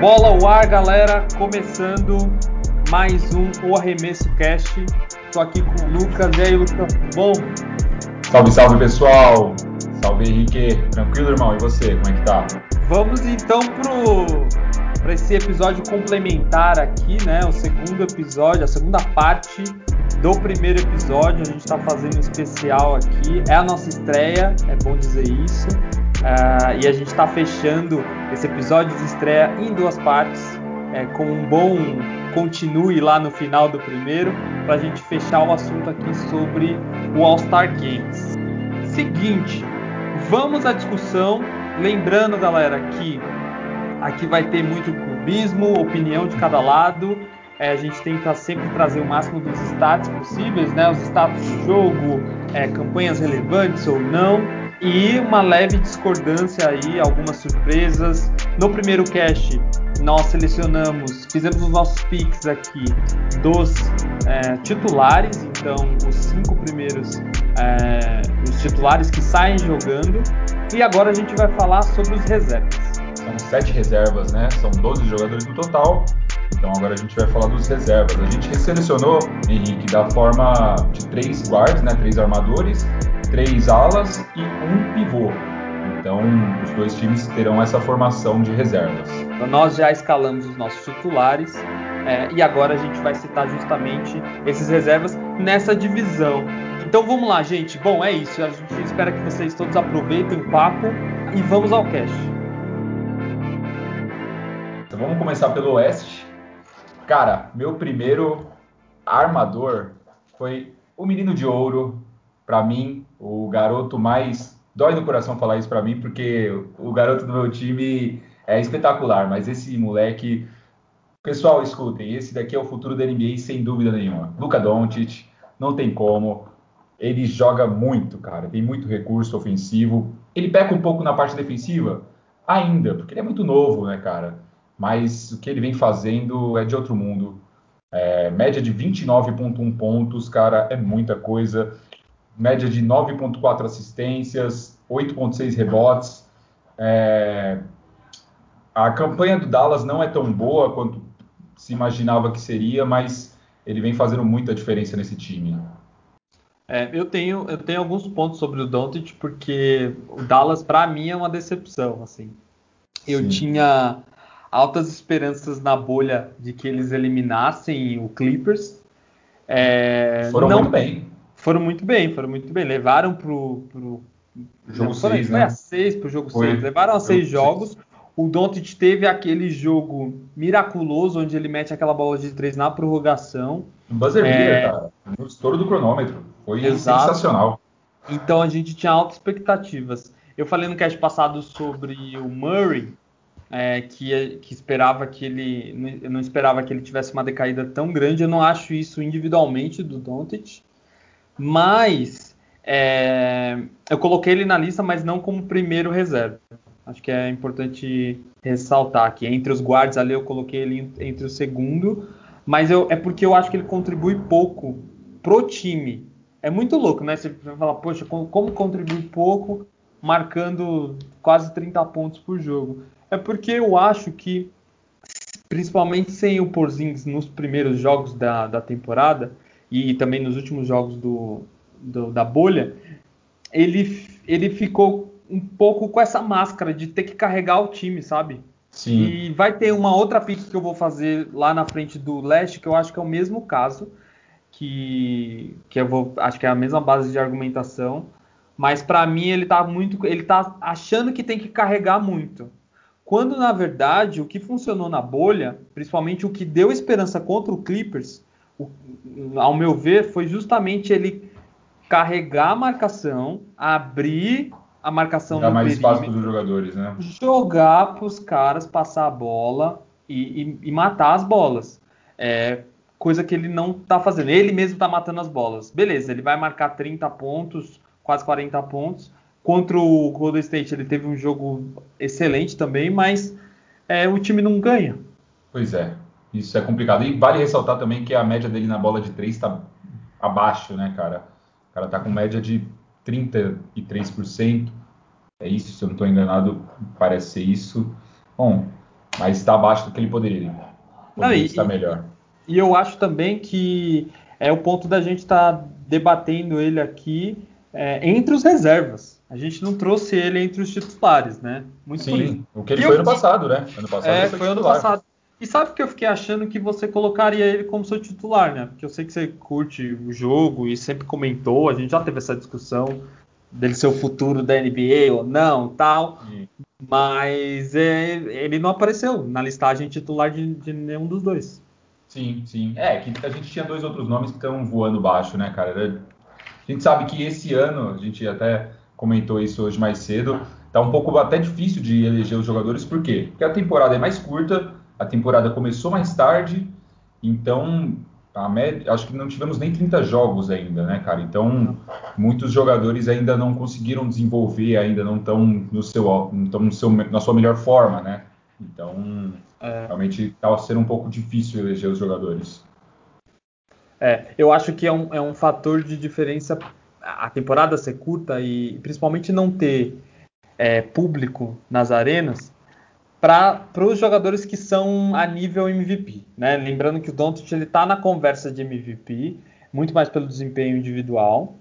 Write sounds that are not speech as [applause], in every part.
Bola ao ar, galera, começando mais um O Arremesso Cast. Tô aqui com o Lucas. E aí, Lucas, bom? Salve, salve, pessoal. Salve, Henrique. Tranquilo, irmão? E você, como é que tá? Vamos então pro para esse episódio complementar aqui, né? O segundo episódio, a segunda parte do primeiro episódio. A gente está fazendo um especial aqui. É a nossa estreia, é bom dizer isso. Uh, e a gente está fechando esse episódio de estreia em duas partes, é, com um bom continue lá no final do primeiro, para a gente fechar o assunto aqui sobre o All-Star Games. Seguinte, vamos à discussão. Lembrando, galera, que aqui vai ter muito clubismo, opinião de cada lado. É, a gente tenta sempre trazer o máximo dos stats possíveis, né? Os status do jogo, é, campanhas relevantes ou não e uma leve discordância aí, algumas surpresas. No primeiro cast, nós selecionamos, fizemos os nossos picks aqui dos é, titulares, então os cinco primeiros, é, os titulares que saem jogando. E agora a gente vai falar sobre os reservas. São sete reservas, né? São 12 jogadores no total. Então agora a gente vai falar dos reservas. A gente selecionou, Henrique, da forma de três guards, né? Três armadores três alas e um pivô. Então, os dois times terão essa formação de reservas. Então, nós já escalamos os nossos titulares é, e agora a gente vai citar justamente esses reservas nessa divisão. Então vamos lá, gente. Bom, é isso. A gente espera que vocês todos aproveitem o papo e vamos ao cast. Então vamos começar pelo oeste. Cara, meu primeiro armador foi o menino de ouro, para mim, o garoto mais. Dói no coração falar isso para mim, porque o garoto do meu time é espetacular, mas esse moleque. Pessoal, escutem, esse daqui é o futuro da NBA sem dúvida nenhuma. Luca Doncic, não tem como. Ele joga muito, cara. Tem muito recurso ofensivo. Ele peca um pouco na parte defensiva, ainda, porque ele é muito novo, né, cara? Mas o que ele vem fazendo é de outro mundo. É, média de 29,1 pontos, cara, é muita coisa média de 9,4 assistências, 8,6 rebotes. É... A campanha do Dallas não é tão boa quanto se imaginava que seria, mas ele vem fazendo muita diferença nesse time. É, eu, tenho, eu tenho alguns pontos sobre o Doncic, porque o Dallas, para mim, é uma decepção. Assim. Eu Sim. tinha altas esperanças na bolha de que eles eliminassem o Clippers. É, Foram não, muito bem foram muito bem, foram muito bem. Levaram pro, pro jogo 6, né? Foi a 6 pro jogo 6. Levaram a 6 jogos. O Doncic teve aquele jogo miraculoso onde ele mete aquela bola de 3 na prorrogação. Um buzzer é... cara. No estouro do cronômetro. Foi Exato. sensacional. Então a gente tinha altas expectativas. Eu falei no cast passado sobre o Murray, é, que, que, esperava que ele. Eu não esperava que ele tivesse uma decaída tão grande. Eu não acho isso individualmente do Doncic. Mas é, eu coloquei ele na lista, mas não como primeiro reserva. Acho que é importante ressaltar aqui. Entre os guardas ali eu coloquei ele entre o segundo, mas eu, é porque eu acho que ele contribui pouco pro time. É muito louco, né? Você vai falar, poxa, como, como contribui pouco marcando quase 30 pontos por jogo? É porque eu acho que, principalmente sem o Porzingis nos primeiros jogos da, da temporada, e também nos últimos jogos do, do, da bolha, ele, ele ficou um pouco com essa máscara de ter que carregar o time, sabe? Sim. E vai ter uma outra pick que eu vou fazer lá na frente do leste, que eu acho que é o mesmo caso, que, que eu vou, acho que é a mesma base de argumentação, mas para mim ele tá muito, ele tá achando que tem que carregar muito. Quando na verdade o que funcionou na bolha, principalmente o que deu esperança contra o Clippers, ao meu ver, foi justamente ele carregar a marcação, abrir a marcação Dá mais espaço para os jogadores, né? Jogar para os caras passar a bola e, e, e matar as bolas. É, coisa que ele não está fazendo. Ele mesmo está matando as bolas. Beleza, ele vai marcar 30 pontos, quase 40 pontos. Contra o Golden State ele teve um jogo excelente também, mas é, o time não ganha. Pois é. Isso é complicado. E vale ressaltar também que a média dele na bola de três está abaixo, né, cara? O cara tá com média de 33%. É isso, se eu não estou enganado, parece ser isso. Bom, mas está abaixo do que ele poderia. poderia não, estar melhor. E eu acho também que é o ponto da gente estar tá debatendo ele aqui é, entre os reservas. A gente não trouxe ele entre os titulares, né? Muito Sim, o que ele e foi eu, ano passado, né? Ano passado é, foi, foi ano passado. E sabe que eu fiquei achando que você colocaria ele como seu titular, né? Porque eu sei que você curte o jogo e sempre comentou, a gente já teve essa discussão dele ser o futuro da NBA ou não, tal. Sim. Mas é, ele não apareceu na listagem titular de, de, nenhum dos dois. Sim, sim. É, que a gente tinha dois outros nomes que estão voando baixo, né, cara? A gente sabe que esse ano, a gente até comentou isso hoje mais cedo, tá um pouco até difícil de eleger os jogadores, por quê? Porque a temporada é mais curta, a temporada começou mais tarde, então a média, acho que não tivemos nem 30 jogos ainda, né, cara? Então muitos jogadores ainda não conseguiram desenvolver, ainda não estão no seu, não no seu, na sua melhor forma, né? Então é. realmente está sendo um pouco difícil eleger os jogadores. É, eu acho que é um, é um fator de diferença a temporada ser curta e principalmente não ter é, público nas arenas para os jogadores que são a nível MVP, né? Lembrando que o Doncic ele está na conversa de MVP, muito mais pelo desempenho individual.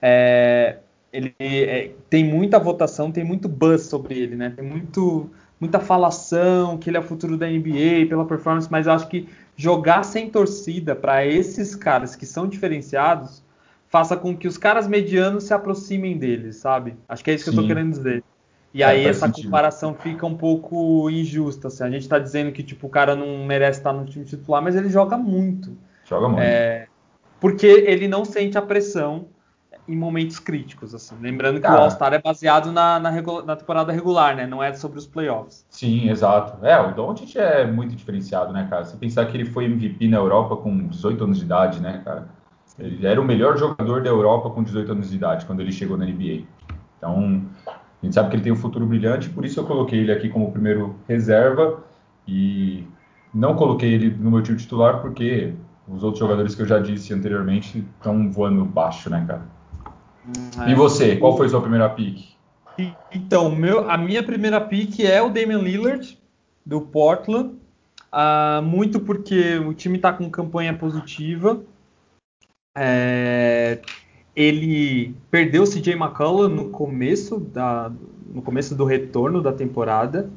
É, ele é, tem muita votação, tem muito buzz sobre ele, né? Tem muito, muita falação que ele é o futuro da NBA pela performance, mas eu acho que jogar sem torcida para esses caras que são diferenciados faça com que os caras medianos se aproximem deles, sabe? Acho que é isso Sim. que eu tô querendo dizer. E é, aí essa sentido. comparação fica um pouco injusta. Assim. A gente está dizendo que tipo, o cara não merece estar no time titular, mas ele joga muito. Joga muito. É, porque ele não sente a pressão em momentos críticos. Assim. Lembrando que o All-Star é baseado na, na, na, temporada regular, né? Não é sobre os playoffs. Sim, exato. É, o Doncic é muito diferenciado, né, cara? Se pensar que ele foi MVP na Europa com 18 anos de idade, né, cara? Ele era o melhor jogador da Europa com 18 anos de idade, quando ele chegou na NBA. Então, a gente sabe que ele tem um futuro brilhante, por isso eu coloquei ele aqui como primeiro reserva e não coloquei ele no meu time titular porque os outros jogadores que eu já disse anteriormente estão voando baixo, né, cara? Hum, é. E você, qual foi sua primeira pick? Então, meu, a minha primeira pick é o Damian Lillard, do Portland. Uh, muito porque o time está com campanha positiva. É, ele perdeu o CJ McCollum no começo, da, no começo do retorno da temporada.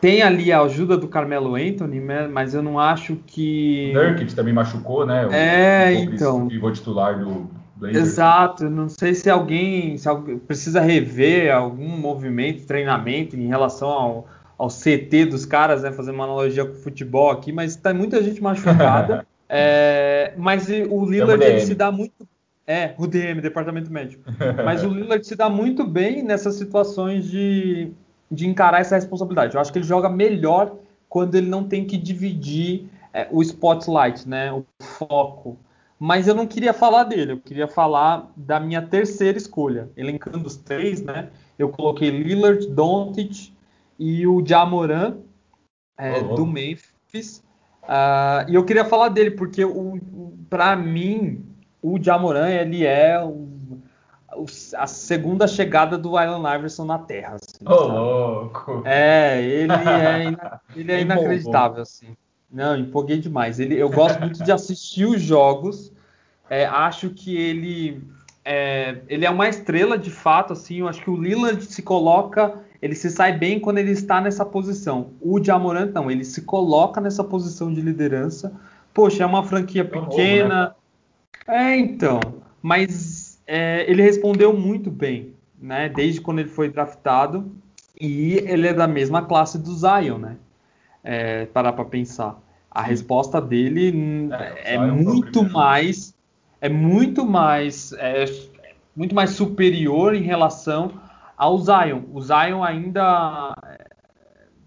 Tem ali a ajuda do Carmelo Anthony, né, mas eu não acho que. Nurkic também machucou, né? O, é, o então. O titular do Blazers. Exato. Não sei se alguém, se alguém precisa rever algum movimento, treinamento em relação ao, ao CT dos caras, né? Fazer uma analogia com o futebol aqui, mas tem muita gente [laughs] machucada. É, mas o Lillard ele se dá muito. É, o DM, Departamento Médico. [laughs] Mas o Lillard se dá muito bem nessas situações de, de encarar essa responsabilidade. Eu acho que ele joga melhor quando ele não tem que dividir é, o spotlight, né, o foco. Mas eu não queria falar dele, eu queria falar da minha terceira escolha. Elencando os três, né? Eu coloquei Lillard, Doncic e o Jamoran é, oh, oh. do Memphis. Uh, e eu queria falar dele, porque o, o para mim, o Jamoran ele é o, o, a segunda chegada do Allen Iverson na Terra. Assim, oh, louco! É, ele é, [laughs] ina, ele é inacreditável, assim. Não, empolguei demais. Ele, eu gosto muito de assistir os jogos. É, acho que ele é, ele é uma estrela de fato, assim. Eu acho que o Lillard se coloca ele se sai bem quando ele está nessa posição. O Jamorant não, ele se coloca nessa posição de liderança. Poxa, é uma franquia pequena. É, então. Mas é, ele respondeu muito bem, né? Desde quando ele foi draftado. E ele é da mesma classe do Zion, né? É, parar para pensar. A resposta dele é, é muito mais. É muito mais. É, muito mais superior em relação ao Zion. O Zion ainda.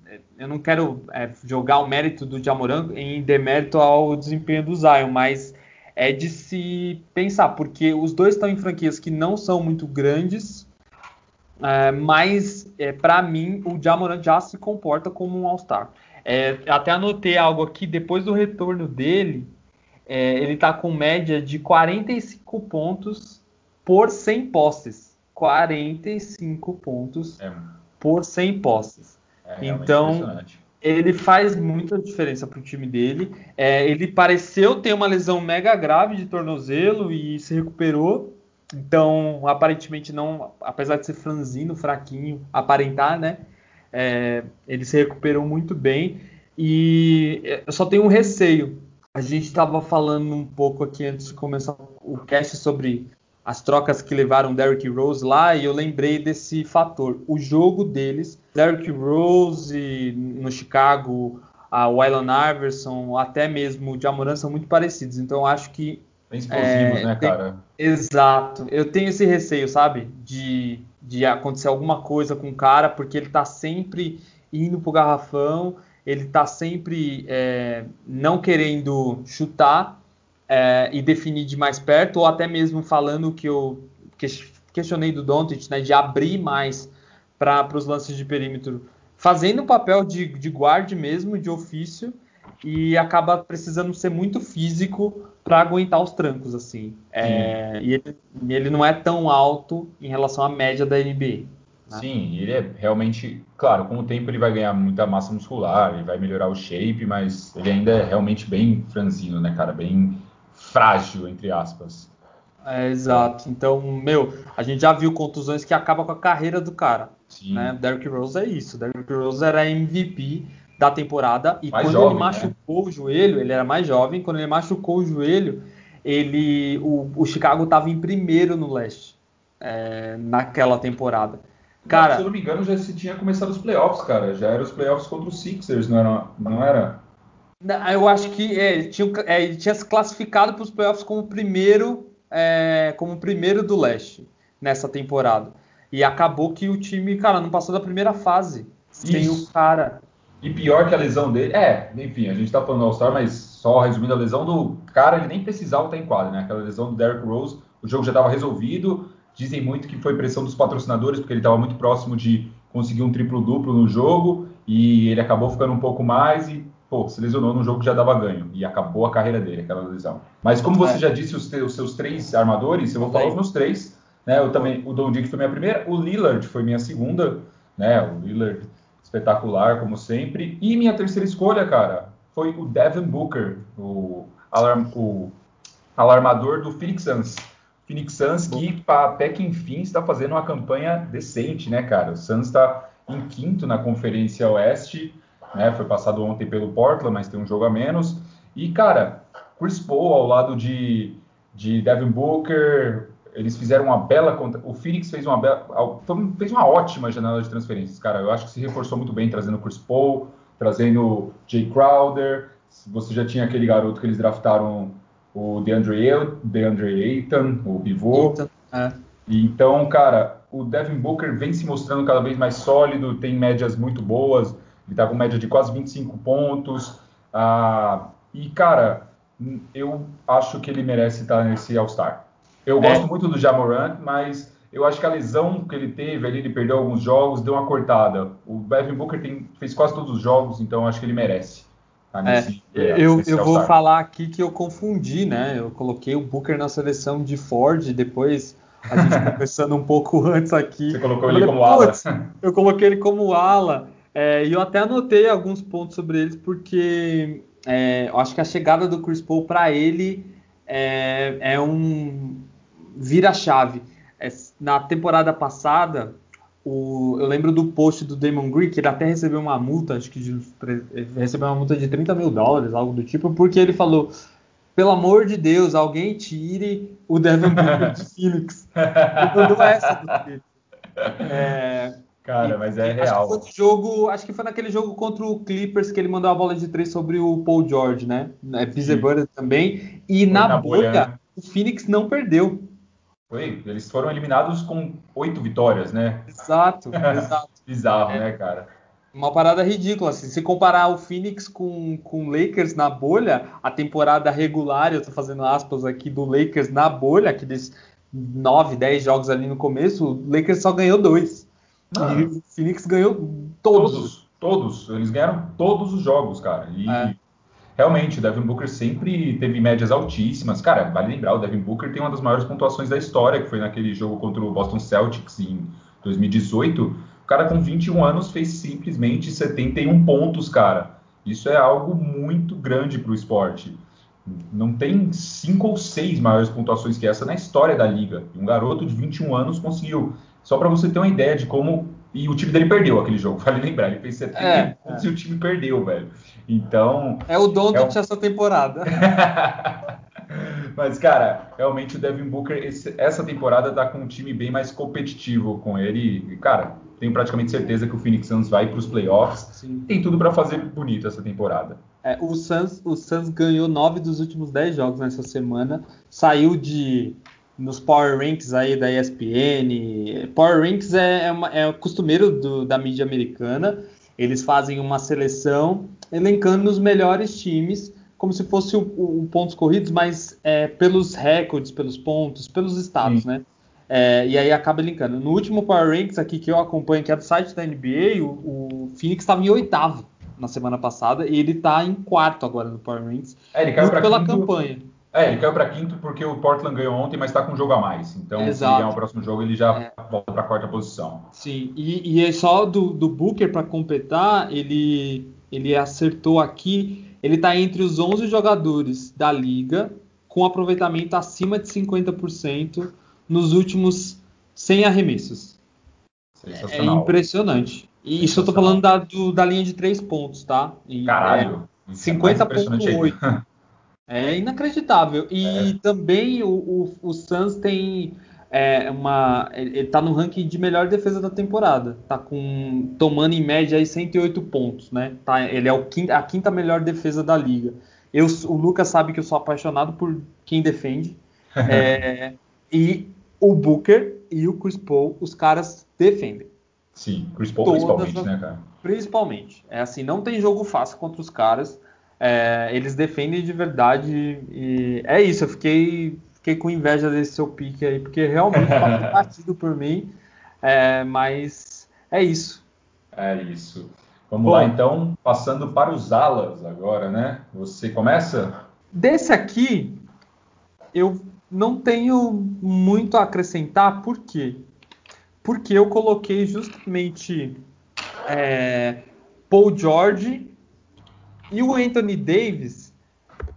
É, eu não quero é, jogar o mérito do Jamoran em demérito ao desempenho do Zion, mas é de se pensar, porque os dois estão em franquias que não são muito grandes, é, mas é, para mim o Jamoran já se comporta como um All-Star. É, até anotei algo aqui, depois do retorno dele, é, ele está com média de 45 pontos por 100 posses. 45 pontos é. por 100 posses. É, então, ele faz muita diferença para o time dele. É, ele pareceu ter uma lesão mega grave de tornozelo e se recuperou. Então, aparentemente não, apesar de ser franzino, fraquinho, aparentar, né? É, ele se recuperou muito bem. E eu só tenho um receio. A gente estava falando um pouco aqui antes de começar o cast sobre as trocas que levaram Derrick Rose lá e eu lembrei desse fator. O jogo deles, Derrick Rose no Chicago, a Wylan Iverson, até mesmo o Jamoran são muito parecidos. Então eu acho que Bem explosivos, é, né, cara? Tem, exato. Eu tenho esse receio, sabe? De, de acontecer alguma coisa com o cara, porque ele tá sempre indo pro garrafão, ele tá sempre é, não querendo chutar é, e definir de mais perto, ou até mesmo falando que eu questionei do Doncic, né, de abrir mais para os lances de perímetro, fazendo o papel de, de guarde mesmo, de ofício, e acaba precisando ser muito físico para aguentar os trancos, assim. É, e ele, ele, não é tão alto em relação à média da NBA. Né? Sim, ele é realmente, claro, com o tempo ele vai ganhar muita massa muscular, ele vai melhorar o shape, mas ele ainda é realmente bem franzino, né, cara? Bem frágil, entre aspas. É, exato. Então, meu, a gente já viu contusões que acabam com a carreira do cara. Sim. Né? Derrick Rose é isso. Derrick Rose era MVP da temporada e mais quando jovem, ele né? machucou né? o joelho, ele era mais jovem, quando ele machucou o joelho, ele o, o Chicago estava em primeiro no leste é, naquela temporada. Cara, se eu não me engano, já se tinha começado os playoffs, cara. Já era os playoffs contra os Sixers, não era? Não era? Eu acho que é, ele, tinha, é, ele tinha se classificado para os playoffs como primeiro, é, como primeiro do leste nessa temporada. E acabou que o time, cara, não passou da primeira fase. Isso. Sem o cara. E pior que a lesão dele. É, enfim, a gente tá falando do All-Star, mas só resumindo a lesão do cara, ele nem precisava estar em quadra, né? Aquela lesão do Derrick Rose, o jogo já estava resolvido. Dizem muito que foi pressão dos patrocinadores, porque ele estava muito próximo de conseguir um triplo-duplo no jogo e ele acabou ficando um pouco mais e pô, se lesionou no jogo que já dava ganho e acabou a carreira dele, aquela lesão. Mas como você é. já disse os, os, seus três armadores, eu vou falar os meus três, né? Eu também, o Don Dick foi minha primeira, o Lillard foi minha segunda, né? O Lillard espetacular como sempre. E minha terceira escolha, cara, foi o Devin Booker, o, alarm, o alarmador do Phoenix Suns. Phoenix Suns que até que enfim está fazendo uma campanha decente, né, cara? O Suns está em quinto na Conferência Oeste, né? Foi passado ontem pelo Portland, mas tem um jogo a menos. E, cara, Chris Paul ao lado de, de Devin Booker, eles fizeram uma bela conta. O Phoenix fez uma bela, fez uma ótima janela de transferências, cara. Eu acho que se reforçou muito bem trazendo Chris Paul, trazendo Jay Crowder. Você já tinha aquele garoto que eles draftaram, o DeAndre, DeAndre Ayton, o pivô. É. Então, cara, o Devin Booker vem se mostrando cada vez mais sólido, tem médias muito boas. Ele tá com média de quase 25 pontos. Ah, e, cara, eu acho que ele merece estar nesse All-Star. Eu é. gosto muito do Jamorant, mas eu acho que a lesão que ele teve ali, ele perdeu alguns jogos, deu uma cortada. O Devin Booker tem, fez quase todos os jogos, então acho que ele merece. Tá nesse, é, eu, nesse eu vou falar aqui que eu confundi, né? Eu coloquei o Booker na seleção de Ford, depois a gente [laughs] conversando um pouco antes aqui. Você colocou ele como ala? Eu coloquei ele como ala. É, e eu até anotei alguns pontos sobre eles, porque é, eu acho que a chegada do Chris Paul para ele é, é um vira-chave. É, na temporada passada, o, eu lembro do post do Damon Green, que ele até recebeu uma multa, acho que de, recebeu uma multa de 30 mil dólares, algo do tipo, porque ele falou: pelo amor de Deus, alguém tire o Devin Booker de [laughs] Phoenix. Ele mandou essa do Twitter. [laughs] É, Cara, mas é real. Acho que, jogo, acho que foi naquele jogo contra o Clippers que ele mandou a bola de três sobre o Paul George, né? É Pizzebur também. E na, na, bolha, bolha o Phoenix não perdeu. Foi, eles foram eliminados com oito vitórias, né? Exato, [laughs] exato. Bizarro, é. né, cara? Uma parada ridícula. Assim, se comparar o Phoenix com o Lakers na bolha, a temporada regular, eu tô fazendo aspas aqui, do Lakers na bolha, aqueles 9, 10 jogos ali no começo, o Lakers só ganhou dois. E o Phoenix ganhou todos. todos. Todos. Eles ganharam todos os jogos, cara. E é. realmente, o Devin Booker sempre teve médias altíssimas. Cara, vale lembrar, o Devin Booker tem uma das maiores pontuações da história, que foi naquele jogo contra o Boston Celtics em 2018. O cara com 21 anos fez simplesmente 71 pontos, cara. Isso é algo muito grande para o esporte. Não tem cinco ou seis maiores pontuações que essa na história da liga. E um garoto de 21 anos conseguiu. Só para você ter uma ideia de como e o time dele perdeu aquele jogo, [laughs] vale lembrar. Ele fez 70 é, pontos é. e o time perdeu, velho. Então. É o dom é um... essa temporada. [laughs] Mas, cara, realmente o Devin Booker, esse, essa temporada tá com um time bem mais competitivo com ele. E, cara, tenho praticamente certeza que o Phoenix Suns vai para os playoffs. Sim. Tem tudo para fazer bonito essa temporada. É, o, Suns, o Suns ganhou nove dos últimos dez jogos nessa semana. Saiu de nos Power Ranks aí da ESPN. Power Ranks é, é, uma, é costumeiro do, da mídia americana. Eles fazem uma seleção elencando os melhores times, como se fosse o, o, o pontos corridos, mas é, pelos recordes, pelos pontos, pelos estados, Sim. né? É, e aí acaba linkando. No último Power Ranks aqui que eu acompanho, que é do site da NBA, o, o Phoenix estava em oitavo na semana passada e ele está em quarto agora no Power Ranks. É, ele caiu pela quinto, campanha. É, ele caiu para quinto porque o Portland ganhou ontem, mas está com um jogo a mais. Então, Exato. se ele ganhar o próximo jogo, ele já é. volta para a quarta posição. Sim, e, e é só do, do Booker para completar, ele, ele acertou aqui. Ele está entre os 11 jogadores da liga com aproveitamento acima de 50% nos últimos 100 arremessos. É impressionante. E isso eu tô falando da, do, da linha de 3 pontos, tá? E, Caralho. É 50.8. [laughs] É inacreditável. E é. também o, o, o Suns tem é, uma. Ele está no ranking de melhor defesa da temporada. Tá com. tomando em média aí 108 pontos, né? Tá, ele é o quinta, a quinta melhor defesa da liga. Eu, o Lucas sabe que eu sou apaixonado por quem defende. [laughs] É, e o Booker e o Chris Paul, os caras defendem. Sim, Chris Paul Todas principalmente, as, né, cara? Principalmente. É assim, não tem jogo fácil contra os caras. É, eles defendem de verdade e é isso. Eu fiquei, fiquei com inveja desse seu pique aí, porque realmente passou [laughs] partido por mim. É, mas é isso. É isso. Vamos Bom, lá então, passando para os alas agora, né? Você começa? Desse aqui, eu não tenho muito a acrescentar, por quê? Porque eu coloquei justamente é, Paul George e o Anthony Davis,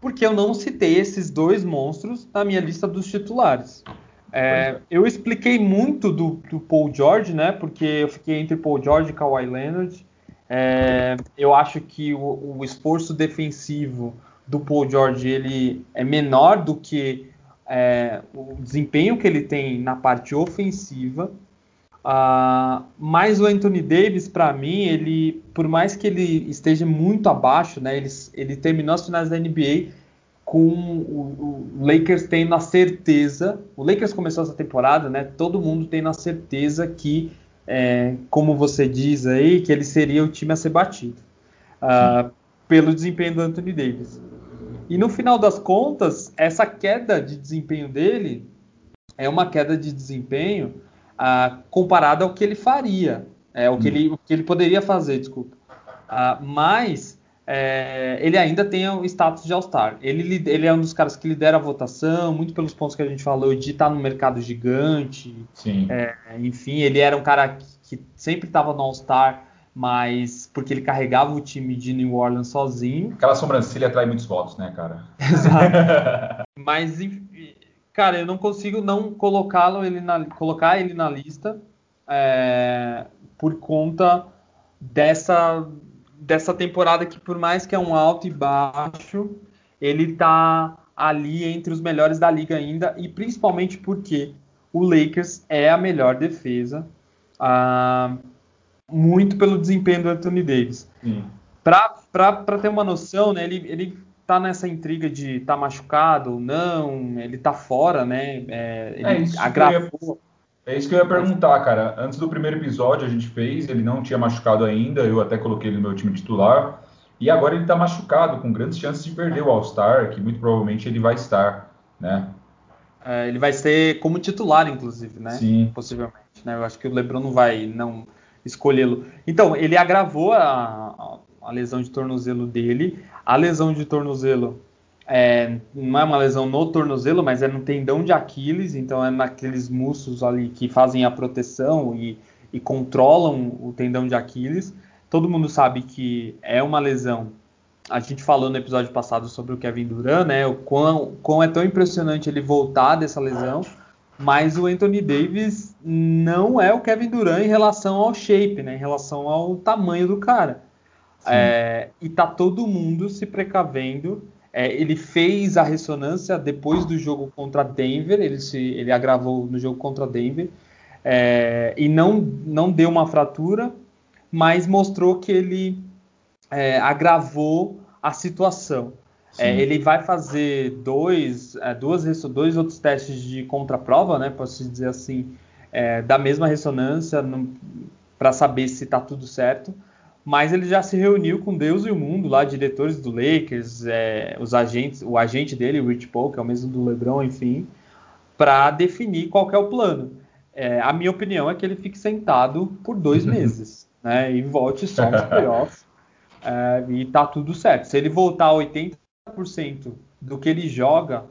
porque eu não citei esses dois monstros na minha lista dos titulares. É, eu expliquei muito do, do, Paul George, né? Porque eu fiquei entre Paul George e Kawhi Leonard. É, eu acho que o, o, esforço defensivo do Paul George ele é menor do que é, o desempenho que ele tem na parte ofensiva. Uh, mas o Anthony Davis, para mim, ele, por mais que ele esteja muito abaixo, né, ele, ele terminou as finais da NBA com o, o, Lakers tendo a certeza. O Lakers começou essa temporada, né? Todo mundo tendo a certeza que, é, como você diz aí, que ele seria o time a ser batido uh, pelo desempenho do Anthony Davis. E no final das contas, essa queda de desempenho dele é uma queda de desempenho ah, comparado ao que ele faria, é, o, que ele, o que ele poderia fazer, desculpa. Ah, mas é, ele ainda tem o status de All-Star. Ele, ele, é um dos caras que lidera a votação, muito pelos pontos que a gente falou, de estar no mercado gigante. É, enfim, ele era um cara que, que sempre estava no All-Star, mas porque ele carregava o time de New Orleans sozinho. Aquela sobrancelha atrai muitos votos, né, cara? Exato. [laughs] mas, enfim, Cara, eu não consigo não colocá-lo ele na, colocar ele na lista é, por conta dessa dessa temporada que por mais que é um alto e baixo, ele tá ali entre os melhores da liga ainda e principalmente porque o Lakers é a melhor defesa, ah, muito pelo desempenho do Anthony Davis. Para ter uma noção, né, ele, ele tá nessa intriga de tá machucado ou não, ele tá fora, né? É, ele é isso agravou. Ia, é isso que eu ia perguntar, cara. Antes do primeiro episódio a gente fez, ele não tinha machucado ainda, eu até coloquei ele no meu time titular. E agora ele tá machucado, com grandes chances de perder o All-Star, que muito provavelmente ele vai estar, né? É, ele vai ser como titular, inclusive, né? Sim. Possivelmente. Né? Eu acho que o LeBron não vai não escolhê-lo. Então, ele agravou a, a lesão de tornozelo dele. A lesão de tornozelo é, não é uma lesão no tornozelo, mas é no tendão de Aquiles, então é naqueles músculos ali que fazem a proteção e, e controlam o tendão de Aquiles. Todo mundo sabe que é uma lesão. A gente falou no episódio passado sobre o Kevin Durant, né? O quão, quão é tão impressionante ele voltar dessa lesão. Mas o Anthony Davis não é o Kevin Durant em relação ao shape, né? Em relação ao tamanho do cara. É, e tá todo mundo se precavendo. É, ele fez a ressonância depois do jogo contra Denver. Ele, se, ele agravou no jogo contra Denver. É, e não, não deu uma fratura, mas mostrou que ele é, agravou a situação. É, ele vai fazer dois, é, duas, dois outros testes de contraprova, né, posso dizer assim, é, da mesma ressonância para saber se está tudo certo. Mas ele já se reuniu com Deus e o mundo, lá, diretores do Lakers, é, os agentes, o agente dele, o Rich Paul, que é o mesmo do LeBron, enfim, para definir qual é o plano. É, a minha opinião é que ele fique sentado por dois [laughs] meses, né, e volte só nos playoffs, [laughs] é, e tá tudo certo. Se ele voltar a 80 do que ele joga,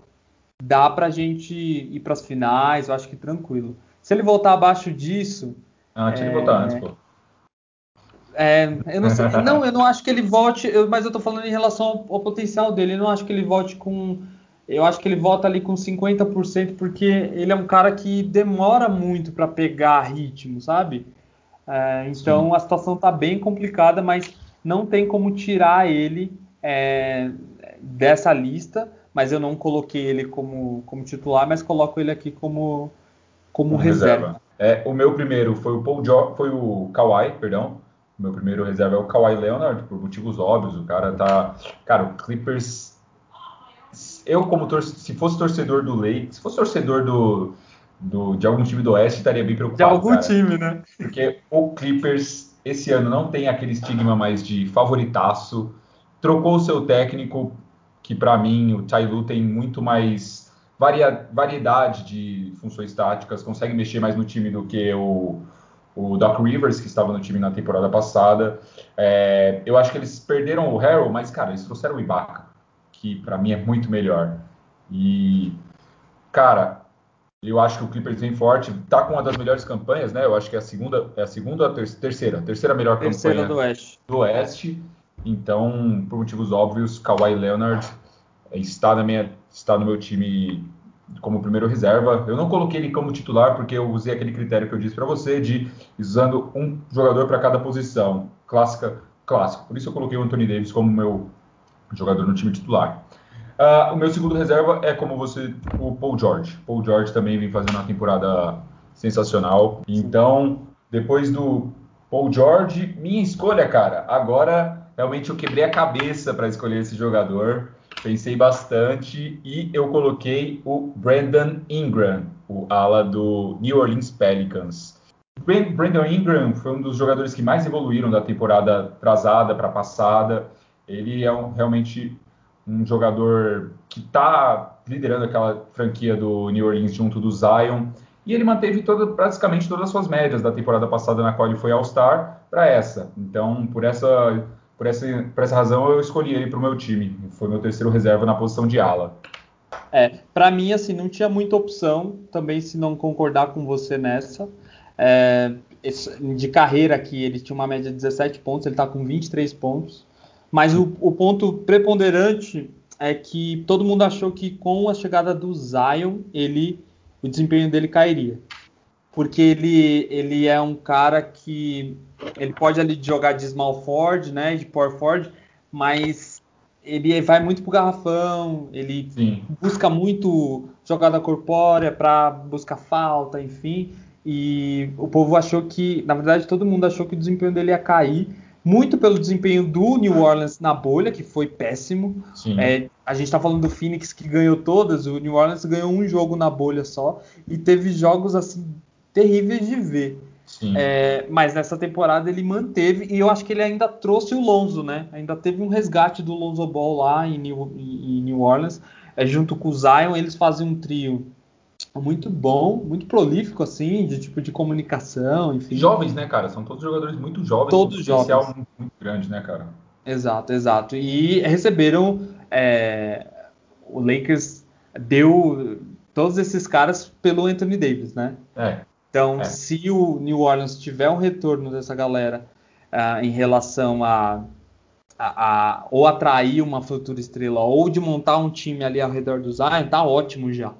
dá pra gente ir para as finais, eu acho que tranquilo. Se ele voltar abaixo disso. Ah, tinha é... voltar antes, pô. É, eu não sei. [laughs] não, eu não acho que ele volte, eu, mas eu tô falando em relação ao, ao, potencial dele. Eu não acho que ele volte com. Eu acho que ele volta ali com 50%, porque ele é um cara que demora muito para pegar ritmo, sabe? É, então Sim. a situação tá bem complicada, mas não tem como tirar ele é, dessa lista, mas eu não coloquei ele como, como titular, mas coloco ele aqui como, como, reserva. reserva. É, o meu primeiro foi o Paul jo foi o Kawhi, perdão. Meu primeiro reserva é o Kawhi Leonard, por motivos óbvios. O cara tá. Cara, o Clippers. Eu, como tor se fosse torcedor do Lakers, se fosse torcedor do, do, de algum time do Oeste, estaria bem preocupado. De algum cara, time, né? Porque o Clippers esse ano não tem aquele estigma mais de favoritaço. Trocou o seu técnico que para mim o Tai Lu tem muito mais varia, variedade de funções táticas, consegue mexer mais no time do que o, o Doc Rivers, que estava no time na temporada passada. É, eu acho que eles perderam o Harrell, mas, cara, eles trouxeram o Ibaka, que para mim é muito melhor. E, cara, eu acho que o Clippers vem forte, tá com uma das melhores campanhas, né? Eu acho que é a segunda, é a segunda ou a terceira, terceira melhor terceira campanha do Oeste. do Oeste. Então, por motivos óbvios, Kawhi Leonard está, na minha, está no meu time como primeiro reserva. Eu não coloquei ele como titular porque eu usei aquele critério que eu disse para você de usando um jogador para cada posição, clássica, clássico. Por isso eu coloquei o Anthony Davis como meu jogador no time titular. Uh, o meu segundo reserva é como você, o Paul George. Paul George também vem fazendo uma temporada sensacional. Então, depois do Paul George, minha escolha, cara, agora realmente eu quebrei a cabeça para escolher esse jogador. Pensei bastante e eu coloquei o Brandon Ingram, o ala do New Orleans Pelicans. Brandon Ingram foi um dos jogadores que mais evoluíram da temporada atrasada para passada. Ele é um, realmente um jogador que está liderando aquela franquia do New Orleans junto do Zion. E ele manteve toda, praticamente todas as suas médias da temporada passada, na qual ele foi All-Star, para essa. Então, por essa por essa, por essa razão, eu escolhi ele para o meu time. Foi meu terceiro reserva na posição de ala. É, para mim, assim, não tinha muita opção, também se não concordar com você nessa. É, de carreira aqui, ele tinha uma média de 17 pontos, ele está com 23 pontos. Mas o, o, ponto preponderante é que todo mundo achou que com a chegada do Zion, ele, o desempenho dele cairia porque ele, ele é um cara que ele pode ali jogar de small forward, né, de power forward, mas ele vai muito pro garrafão, ele Sim. busca muito jogada corpórea para buscar falta, enfim. E o povo achou que, na verdade, todo mundo achou que o desempenho dele ia cair, muito pelo desempenho do New Orleans na bolha, que foi péssimo. É, a gente está falando do Phoenix que ganhou todas, o New Orleans ganhou um jogo na bolha só e teve jogos assim terríveis de ver. É, mas nessa temporada ele manteve, e eu acho que ele ainda trouxe o Lonzo, né? Ainda teve um resgate do Lonzo Ball lá em New, em New Orleans. É, junto com o Zion, eles fazem um trio muito bom, muito prolífico, assim, de tipo de comunicação, enfim. Jovens, né, cara? São todos jogadores muito jovens. Todos um jovens. Muito, muito grande, né, cara? Exato, exato. E receberam. É, o Lakers deu todos esses caras pelo Anthony Davis, né? É. Então, É. se o New Orleans tiver um retorno dessa galera ah, em relação a, a- a- ou atrair uma futura estrela ou de montar um time ali ao redor do Zion, tá ótimo já.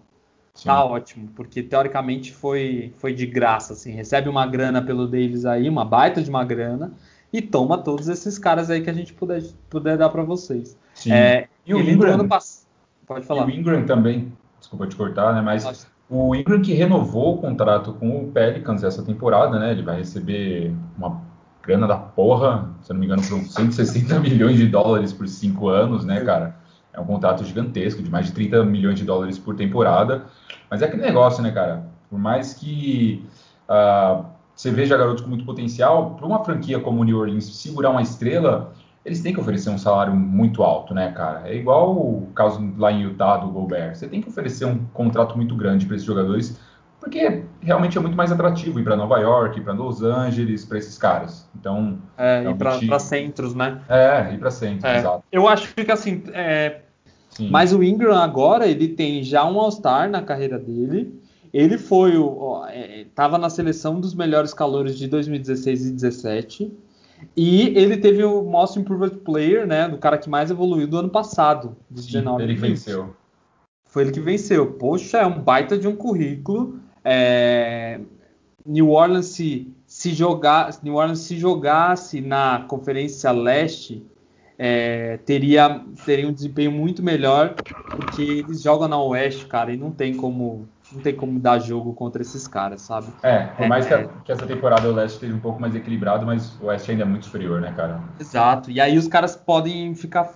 Sim. Tá ótimo, porque teoricamente foi, foi de graça, assim. Recebe uma grana pelo Davis aí, uma baita de uma grana, e toma todos esses caras aí que a gente puder, puder dar pra vocês. Sim. É, E o Ingram? ano passado. Pode E falar. o Ingram também, desculpa te cortar, né? Mas Nossa. O Ingram que renovou o contrato com o Pelicans essa temporada, né? Ele vai receber uma grana da porra, se eu não me engano, foram 160 [laughs] milhões de dólares por cinco anos, né, cara? É um contrato gigantesco, de mais de 30 milhões de dólares por temporada. Mas é aquele negócio, né, cara? Por mais que ah, você veja garotos com muito potencial, para uma franquia como o New Orleans segurar uma estrela, eles têm que oferecer um salário muito alto, né, cara? É igual o caso lá em Utah do Gobert. Você tem que oferecer um contrato muito grande para esses jogadores, porque realmente é muito mais atrativo ir para Nova York, ir para Los Angeles, para esses caras. Então, É, realmente- pra, pra centros, né? é, ir para centro, É, exato. eu acho que assim, é, mas o Ingram agora ele tem já um All-Star na carreira dele. Ele foi o, ó, é, tava na seleção dos melhores calores de 2016 e 2017. E ele teve o Most Improved Player, né, do cara que mais evoluiu do ano passado, dos Sim, 19 ele 20. venceu. Foi ele que venceu. Poxa, é um baita de um currículo. É, New Orleans se, se jogar, New Orleans se jogasse na Conferência Leste, é, teria teria um desempenho muito melhor, porque eles jogam na Oeste, cara, e não tem como não tem como dar jogo contra esses caras, sabe? É, por mais que, É. a- que essa temporada o Leste esteja um pouco mais equilibrado, mas o Oeste ainda é muito superior, né, cara? Exato. E aí os caras podem ficar,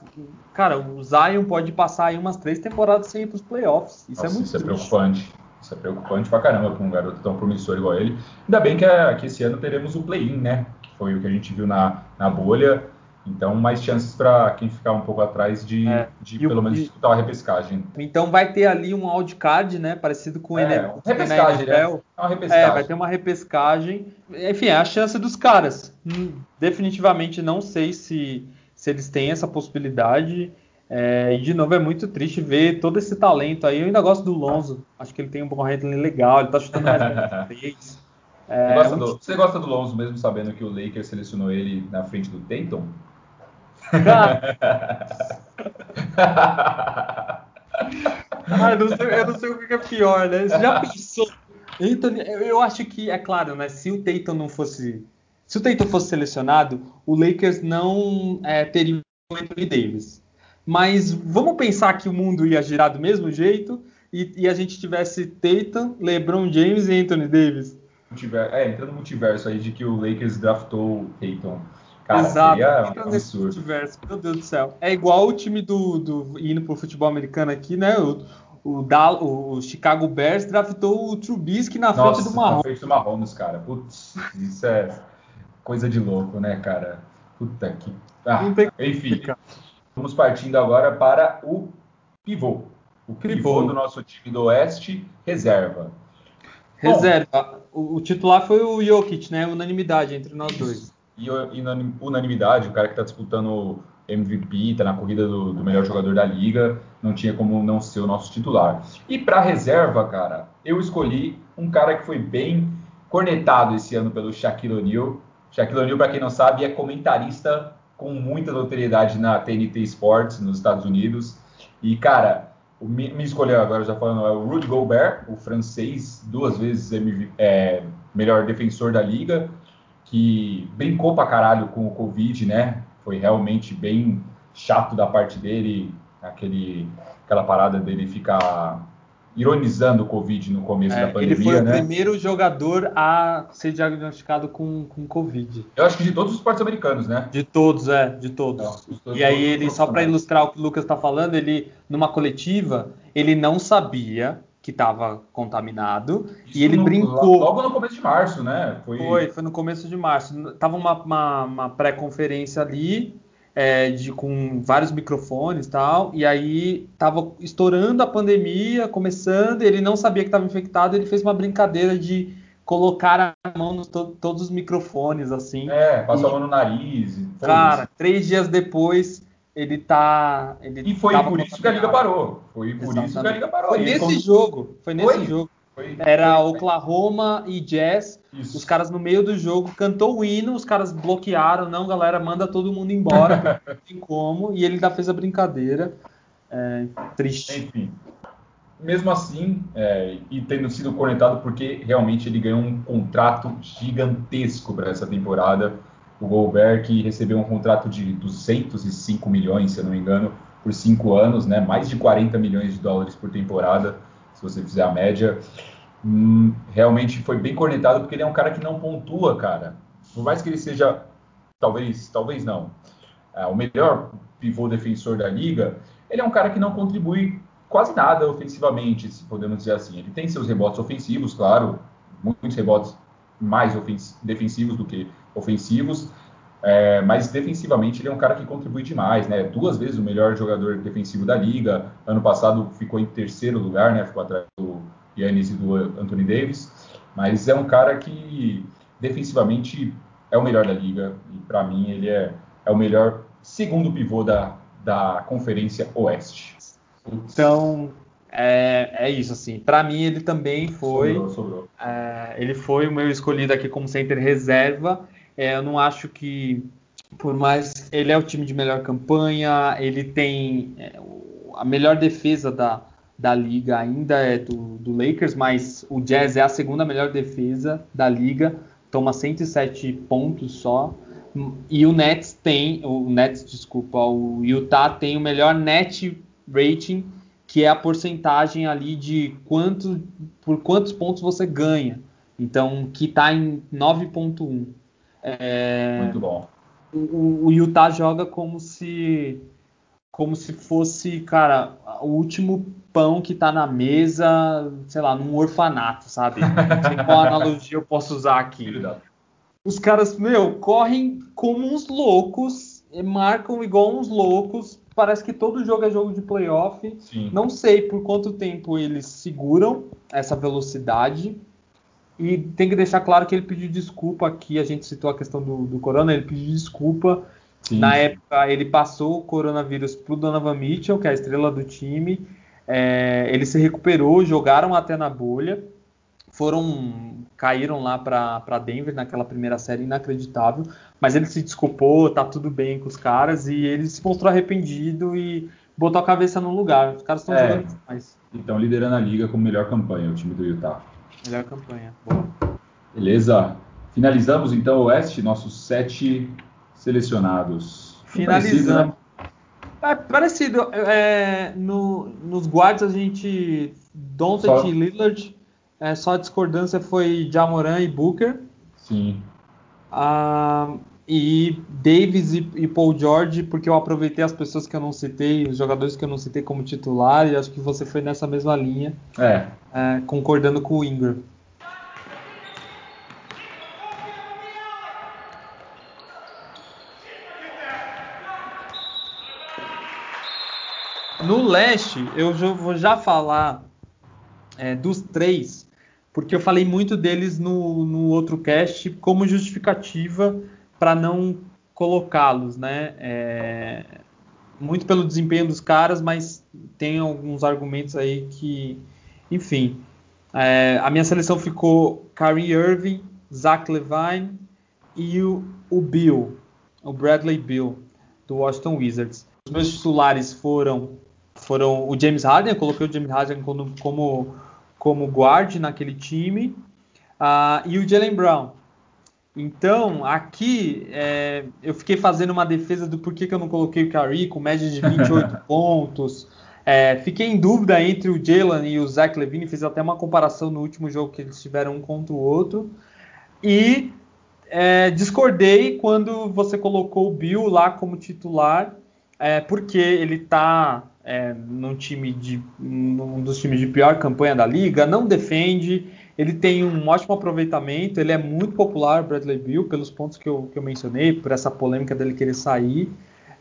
cara, o Zion pode passar aí umas três temporadas sem ir para os playoffs. Isso Nossa, é muito isso é triste. preocupante. Isso é preocupante pra caramba pra um garoto tão promissor igual ele. Ainda bem que, é- que esse ano teremos o play-in, né? Que foi o que a gente viu na, na bolha. Então, mais chances pra quem ficar um pouco atrás de, É. de E o- pelo menos disputar a repescagem. Então vai ter ali um wildcard, né? Parecido com o É, NFL. repescagem, né? É uma É, repescagem. vai ter uma repescagem. Enfim, é a chance dos caras. Hum, Definitivamente não sei se, se eles têm essa possibilidade. É, e de novo é muito triste ver todo esse talento aí. Eu ainda gosto do Lonzo. Acho que ele tem um bom handling legal. Ele tá chutando mais [laughs] três. É, Você, gosta um do, você gosta do Lonzo mesmo sabendo que o Lakers selecionou ele na frente do Tatum? [laughs] Ah, eu, não sei, eu não sei o que é pior, né? Você já pensou? Anthony, eu acho que, é claro, né? Se o Tatum não fosse. Se o Tatum fosse selecionado, o Lakers não é, teria o Anthony Davis. Mas vamos pensar que o mundo ia girar do mesmo jeito e, e a gente tivesse Tatum, LeBron James e Anthony Davis. É, entrando no multiverso aí de que o Lakers draftou o Tatum. Cara, Exato. seria um absurdo. multiverso, Meu Deus do céu. É igual o time do, do indo pro futebol americano aqui, né? O, o, Dal- o Chicago Bears draftou o Trubisky na frente do na Marrom. frente do Mahomes, cara. Putz, isso é coisa de louco, né, cara? Puta que. Ah, enfim, vamos partindo agora para o pivô. O pivô, do nosso time do Oeste, reserva. Reserva. O, o titular foi o Jokic, né? Unanimidade entre nós dois. E unanimidade, o cara que está disputando MVP, está na corrida do, do melhor jogador da liga, não tinha como não ser o nosso titular. E para reserva, cara, eu escolhi um cara que foi bem cornetado esse ano pelo Shaquille O'Neal. Shaquille O'Neal, para quem não sabe, é comentarista com muita notoriedade na TNT Sports nos Estados Unidos. E, cara, o mi- minha escolha agora, já falando, é o Rudy Gobert, o francês, duas vezes é, melhor defensor da liga, que brincou pra caralho com o Covid, né? Foi realmente bem chato da parte dele, aquele, aquela parada dele ficar ironizando o Covid no começo É, da pandemia, ele foi o né? primeiro jogador a ser diagnosticado com, com Covid. Eu acho que de todos os esportes americanos, né? De todos, é, de todos. Não, E aí ele, só para ilustrar o que o Lucas está falando, ele numa coletiva, ele não sabia que estava contaminado Isso e ele no- brincou. Logo no começo de março, né? Foi, Foi, foi no começo de março. Tava uma, uma, uma pré-conferência ali, é, de, com vários microfones e tal, e aí tava estourando a pandemia, começando, ele não sabia que estava infectado, ele fez uma brincadeira de colocaram a mão nos to todos os microfones, assim. É, passou e, a mão no nariz. Cara, três dias depois ele tá. Ele e foi por isso que a liga parou. Foi por Exatamente. isso que a liga parou. Foi nesse jogo. Foi nesse foi? jogo. Foi, Era Oklahoma e Jazz. Isso. Os caras no meio do jogo cantou o hino, os caras bloquearam. Não, galera, manda todo mundo embora. [laughs] não tem como. E ele ainda fez a brincadeira. É, triste. Enfim. Mesmo assim, é, e tendo sido conectado porque realmente ele ganhou um contrato gigantesco para essa temporada o Gobert, que recebeu um contrato de 205 milhões, se eu não me engano, por cinco anos, né? mais de 40 milhões de dólares por temporada, se você fizer a média. Hum, realmente foi bem cornetado, porque ele é um cara que não pontua, cara. Por mais que ele seja, talvez, talvez não, é, o melhor pivô defensor da liga, ele é um cara que não contribui quase nada ofensivamente, se podemos dizer assim. Ele tem seus rebotes ofensivos, claro, muitos rebotes mais defensivos do que ofensivos, é, mas defensivamente ele é um cara que contribui demais, né? Duas vezes o melhor jogador defensivo da liga. Ano passado ficou em terceiro lugar, né? Ficou atrás do Yannis e do Anthony Davis. Mas é um cara que defensivamente é o melhor da liga e para mim ele é, é o melhor segundo pivô da, da Conferência Oeste. Então, é, é isso, assim. Para mim, ele também foi. Sobrou, sobrou. É, ele foi o meu escolhido aqui como center reserva. É, eu não acho que, por mais. Ele é o time de melhor campanha, ele tem é, a melhor defesa da, da liga ainda é do, do Lakers, mas o Jazz é a segunda melhor defesa da liga, toma 107 pontos só. E o Nets tem, o Nets, desculpa, o Utah tem o melhor net rating que é a porcentagem ali de quanto, por quantos pontos você ganha. Então, que está em 9.1. É, Muito bom. O, o, Utah joga como se como se fosse, cara, o último pão que está na mesa, sei lá, num orfanato, sabe? Não sei qual analogia eu posso usar aqui. Os caras, meu, correm como uns loucos, marcam igual uns loucos, parece que todo jogo é jogo de playoff. Sim. Não sei por quanto tempo eles seguram essa velocidade. E tem que deixar claro que ele pediu desculpa aqui. A gente citou a questão do, do Corona, ele pediu desculpa. Sim. Na época, ele passou o coronavírus para o Donovan Mitchell, que é a estrela do time. É, ele se recuperou, jogaram até na bolha. Foram caíram lá para Denver naquela primeira série inacreditável, mas ele se desculpou, tá tudo bem com os caras e ele se mostrou arrependido e botou a cabeça no lugar. Os caras estão é, jogando demais. Então liderando a liga com melhor campanha, o time do Utah. Melhor campanha. Boa. Beleza. Finalizamos então o Oeste, nossos sete selecionados. Finalizando. Parecido, né? É parecido. É, no, nos guards a gente. Doncic Só... e Lillard é, só a discordância foi Jamoran e Booker. Sim. Ah, e Davis e, e, Paul George, porque eu aproveitei as pessoas que eu não citei, os jogadores que eu não citei como titular, e acho que você foi nessa mesma linha, é. É, concordando com o Ingram. No leste, eu vou já falar é, dos três, porque eu falei muito deles no, no outro cast como justificativa para não colocá-los, né? É, muito pelo desempenho dos caras, mas tem alguns argumentos aí que, enfim. É, a minha seleção ficou Kyrie Irving, Zach Levine e o, o Bill, o Bradley Bill, do Washington Wizards. Os meus titulares foram foram o James Harden, eu coloquei o James Harden como, como como guard naquele time, uh, e o Jalen Brown. Então, aqui é, eu fiquei fazendo uma defesa do porquê que eu não coloquei o Curry com média de 28 [laughs] pontos. É, fiquei em dúvida entre o Jalen e o Zach Levine, fiz até uma comparação no último jogo que eles tiveram um contra o outro. E é, discordei quando você colocou o Bill lá como titular, é, porque ele está é, num time de um dos times de pior campanha da liga, não defende, ele tem um ótimo aproveitamento, ele é muito popular, Bradley Bill, pelos pontos que eu, que eu mencionei, por essa polêmica dele querer sair,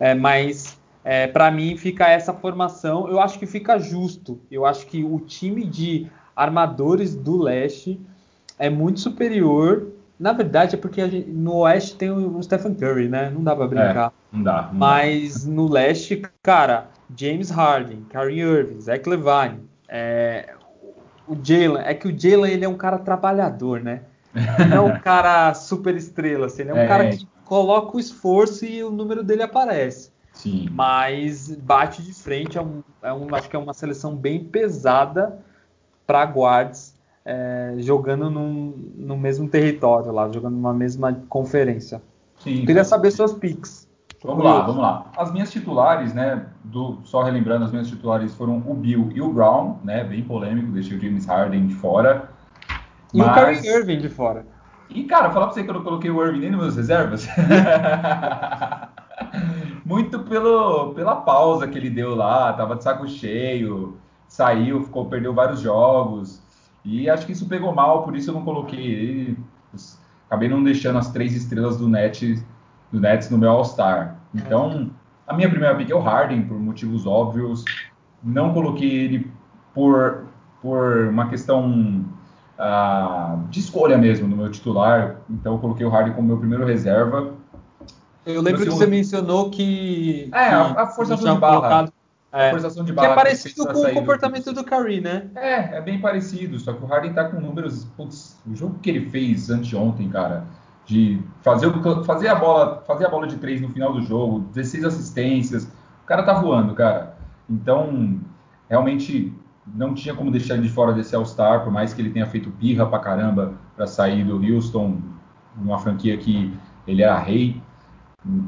é, mas é, para mim fica essa formação, eu acho que fica justo, eu acho que o time de armadores do leste é muito superior. Na verdade, é porque gente, no Oeste tem o Stephen Curry, né? Não dá pra brincar. É, não dá. Não Mas dá. no Leste, cara, James Harden, Kyrie Irving, Zach Levine, é, o Jalen. É que o Jalen ele é um cara trabalhador, né? Não é um [laughs] cara super estrela, assim, ele é um é, cara que coloca o esforço e o número dele aparece. Sim. Mas bate de frente, é um, é um, acho que é uma seleção bem pesada para guards é, jogando num, no mesmo território lá, jogando numa mesma conferência. Sim, Queria saber suas picks. Vamos lá, vamos lá. As minhas titulares, né? Do, só relembrando, as minhas titulares foram o Bill e o Brown, né? Bem polêmico, deixei o James Harden de fora. E mas... o Kyrie Irving de fora. E, cara, falar pra você que eu não coloquei o Irving nem nos meus reservas. [laughs] Muito pelo, pela pausa que ele deu lá, tava de saco cheio, saiu, ficou, perdeu vários jogos. E acho que isso pegou mal, por isso eu não coloquei ele. Acabei não deixando as três estrelas do, Net, do Nets no meu All-Star. Então, a minha primeira pick é o Harden, por motivos óbvios. Não coloquei ele por, por uma questão uh, de escolha mesmo no meu titular. Então, eu coloquei o Harden como meu primeiro reserva. Eu lembro que você mencionou que. É, que a, a forçação de barra. Colocado, é, forçação de barra. Que é parecido com o comportamento do, do Curry, né? É, é bem parecido. Só que o Harden tá com números. Putz, o jogo que ele fez anteontem, cara, de fazer, fazer, a bola, fazer a bola de três no final do jogo, 16 assistências. O cara tá voando, cara. Então, realmente não tinha como deixar ele de fora desse All-Star, por mais que ele tenha feito pirra pra caramba para sair do Houston, uma franquia que ele era rei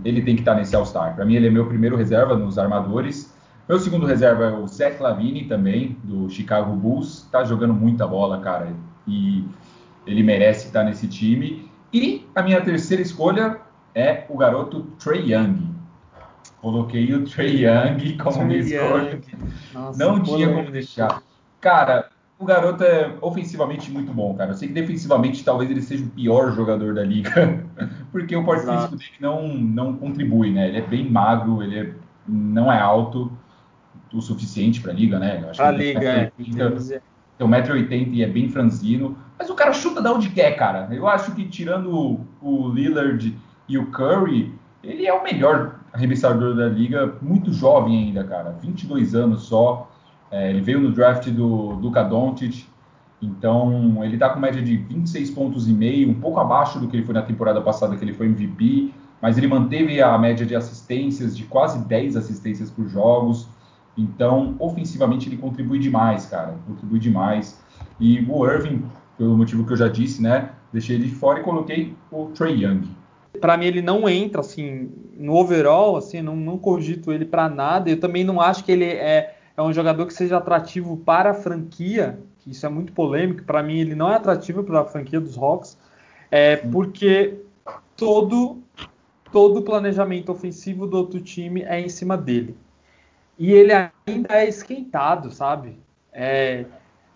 ele tem que estar nesse All-Star. Para mim, ele é meu primeiro reserva nos armadores. Meu segundo reserva é o Zach Lavine, também, do Chicago Bulls. Tá jogando muita bola, cara, e ele merece estar nesse time. E a minha terceira escolha é o garoto Trey Young. Coloquei o Trey Young como minha escolha. Nossa, Não tinha como deixar. Cara, o garoto é ofensivamente muito bom, cara. Eu sei que defensivamente talvez ele seja o pior jogador da liga, [laughs] porque o porte físico dele não, não contribui, né? Ele é bem magro, ele é, não é alto o suficiente para a liga, né? Para a liga, é. Tem 1,80m e é bem franzino. Mas o cara chuta da onde quer, cara. Eu acho que tirando o Lillard e o Curry, ele é o melhor arremessador da liga, muito jovem ainda, cara. 22 anos só. É, ele veio no draft do Luka Doncic, então ele está com média de 26 pontos e meio, um pouco abaixo do que ele foi na temporada passada, que ele foi MVP, mas ele manteve a média de assistências de quase 10 assistências por jogos. Então, ofensivamente, ele contribui demais, cara. Contribui demais. E o Irving, pelo motivo que eu já disse, né? Deixei ele de fora e coloquei o Trey Young. Para mim, ele não entra, assim, no overall, assim, não, não cogito ele para nada. Eu também não acho que ele é é um jogador que seja atrativo para a franquia, que isso é muito polêmico, para mim ele não é atrativo para a franquia dos Hawks, é porque todo todo o planejamento ofensivo do outro time é em cima dele. E ele ainda é esquentado, sabe? É,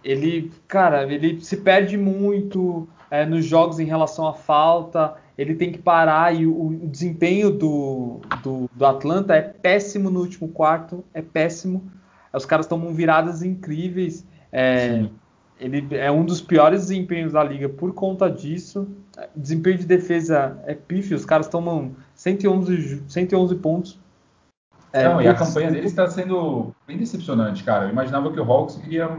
ele, cara, ele se perde muito é, nos jogos em relação à falta, ele tem que parar e o, o desempenho do, do, do Atlanta é péssimo no último quarto, é péssimo. Os caras tomam viradas incríveis. É, ele é um dos piores desempenhos da liga por conta disso. Desempenho de defesa é pífio, os caras tomam 111, 111 pontos. É, Não, e a campanha deles está sendo bem decepcionante, cara. Eu imaginava que o Hawks iria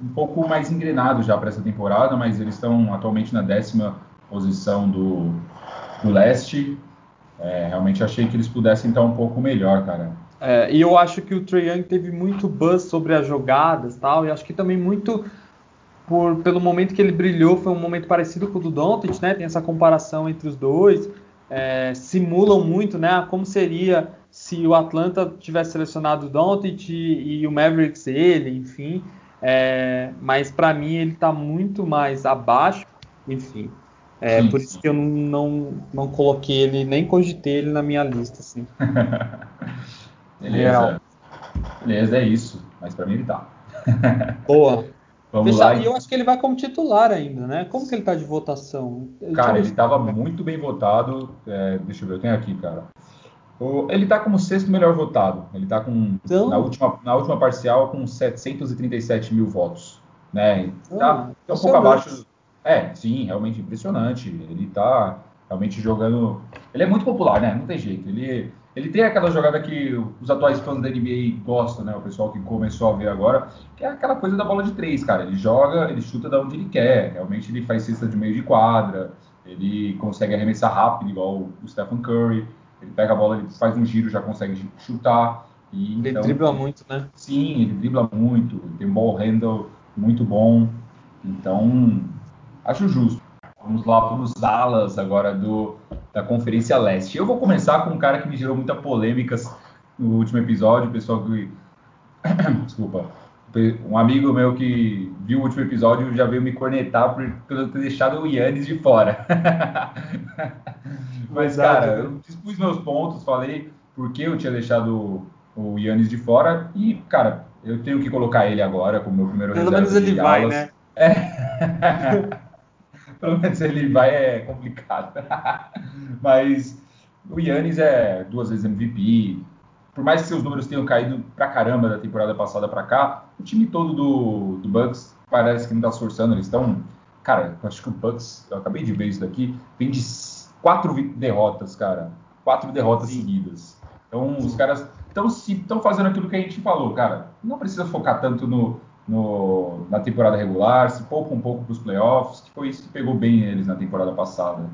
um pouco mais engrenado já para essa temporada, mas eles estão atualmente na décima posição do, do leste. É, realmente achei que eles pudessem estar um pouco melhor, cara. É, e eu acho que o Trae Young teve muito buzz sobre as jogadas tal, e acho que também muito por, pelo momento que ele brilhou, foi um momento parecido com o do Doncic, né? Tem essa comparação entre os dois, é, simulam muito, né? Como seria se o Atlanta tivesse selecionado o Doncic e, e o Mavericks ele, enfim. É, mas para mim ele está muito mais abaixo, enfim. É, por isso que eu não, não, não coloquei ele, nem cogitei ele na minha lista, assim. [laughs] Beleza. Beleza, é isso. Mas para mim ele tá. [laughs] Boa. Vamos lá. E eu acho que ele vai como titular ainda, né? Como que ele tá de votação? cara, ele estava muito bem votado. É, deixa eu ver, eu tenho aqui, cara. Ele tá como sexto melhor votado. Ele tá com então... na, última, na última parcial com 737 mil votos. Né? Tá, tá um pouco abaixo. É, sim, realmente impressionante. Ele tá realmente jogando. Ele é muito popular, né? Não tem jeito. Ele, ele tem aquela jogada que os atuais fãs da NBA gostam, né? O pessoal que começou a ver agora, que é aquela coisa da bola de três, cara. Ele joga, ele chuta da onde ele quer. Realmente ele faz cesta de meio de quadra. Ele consegue arremessar rápido, igual o Stephen Curry. Ele pega a bola, ele faz um giro, já consegue chutar. E, ele então, dribla muito, né? Sim, ele dribla muito. Ele tem um ball handle muito bom. Então, acho justo. Vamos lá para os alas agora do, da Conferência Leste. Eu vou começar com um cara que me gerou muita polêmicas no último episódio, o pessoal que. [coughs] Desculpa. Um amigo meu que viu o último episódio já veio me cornetar por, eu ter deixado o Yannis de fora. [laughs] Mas, cara, eu dispus meus pontos, falei por que eu tinha deixado o Yannis de fora e, cara, eu tenho que colocar ele agora como meu primeiro Pelo menos ele vai, né? É. [laughs] Pelo menos ele vai é complicado. [laughs] Mas o Yannis é duas vezes MVP. Por mais que seus números tenham caído pra caramba da temporada passada pra cá, o time todo do, do Bucks parece que não tá se forçando. Eles estão. Cara, eu acho que o Bucks, eu acabei de ver isso daqui, vem de quatro derrotas, cara. Quatro derrotas Sim. seguidas. Então Sim. os caras estão fazendo aquilo que a gente falou, cara. Não precisa focar tanto no, no, na temporada regular, se poupa um pouco para os playoffs, que foi isso que pegou bem eles na temporada passada.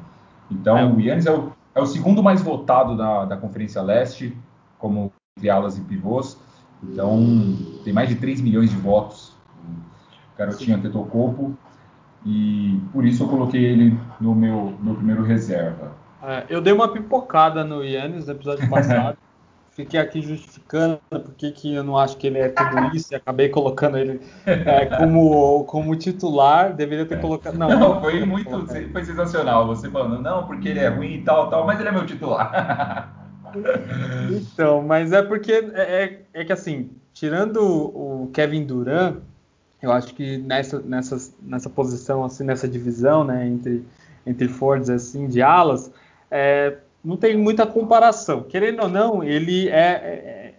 Então, é. o Yannis é o, é o, segundo mais votado da, da Conferência Leste, como entre alas e pivôs. Então, tem mais de 3 milhões de votos. O garotinho Antetokounmpo. E por isso eu coloquei ele no meu, meu primeiro reserva. É, eu dei uma pipocada no Yannis no episódio passado. [laughs] fiquei aqui justificando porque que eu não acho que ele é tudo isso e acabei colocando ele é, como, como titular. Deveria ter colocado. Não, não foi muito. Foi sensacional você falando, não, porque ele é ruim e tal, tal, mas ele é meu titular. [laughs] então, mas é porque é, é, é que assim, tirando o Kevin Durant, eu acho que nessa, nessa, nessa posição, assim, nessa divisão, né, entre, entre Fords assim, de alas, é, não tem muita comparação. Querendo ou não, ele é, é, é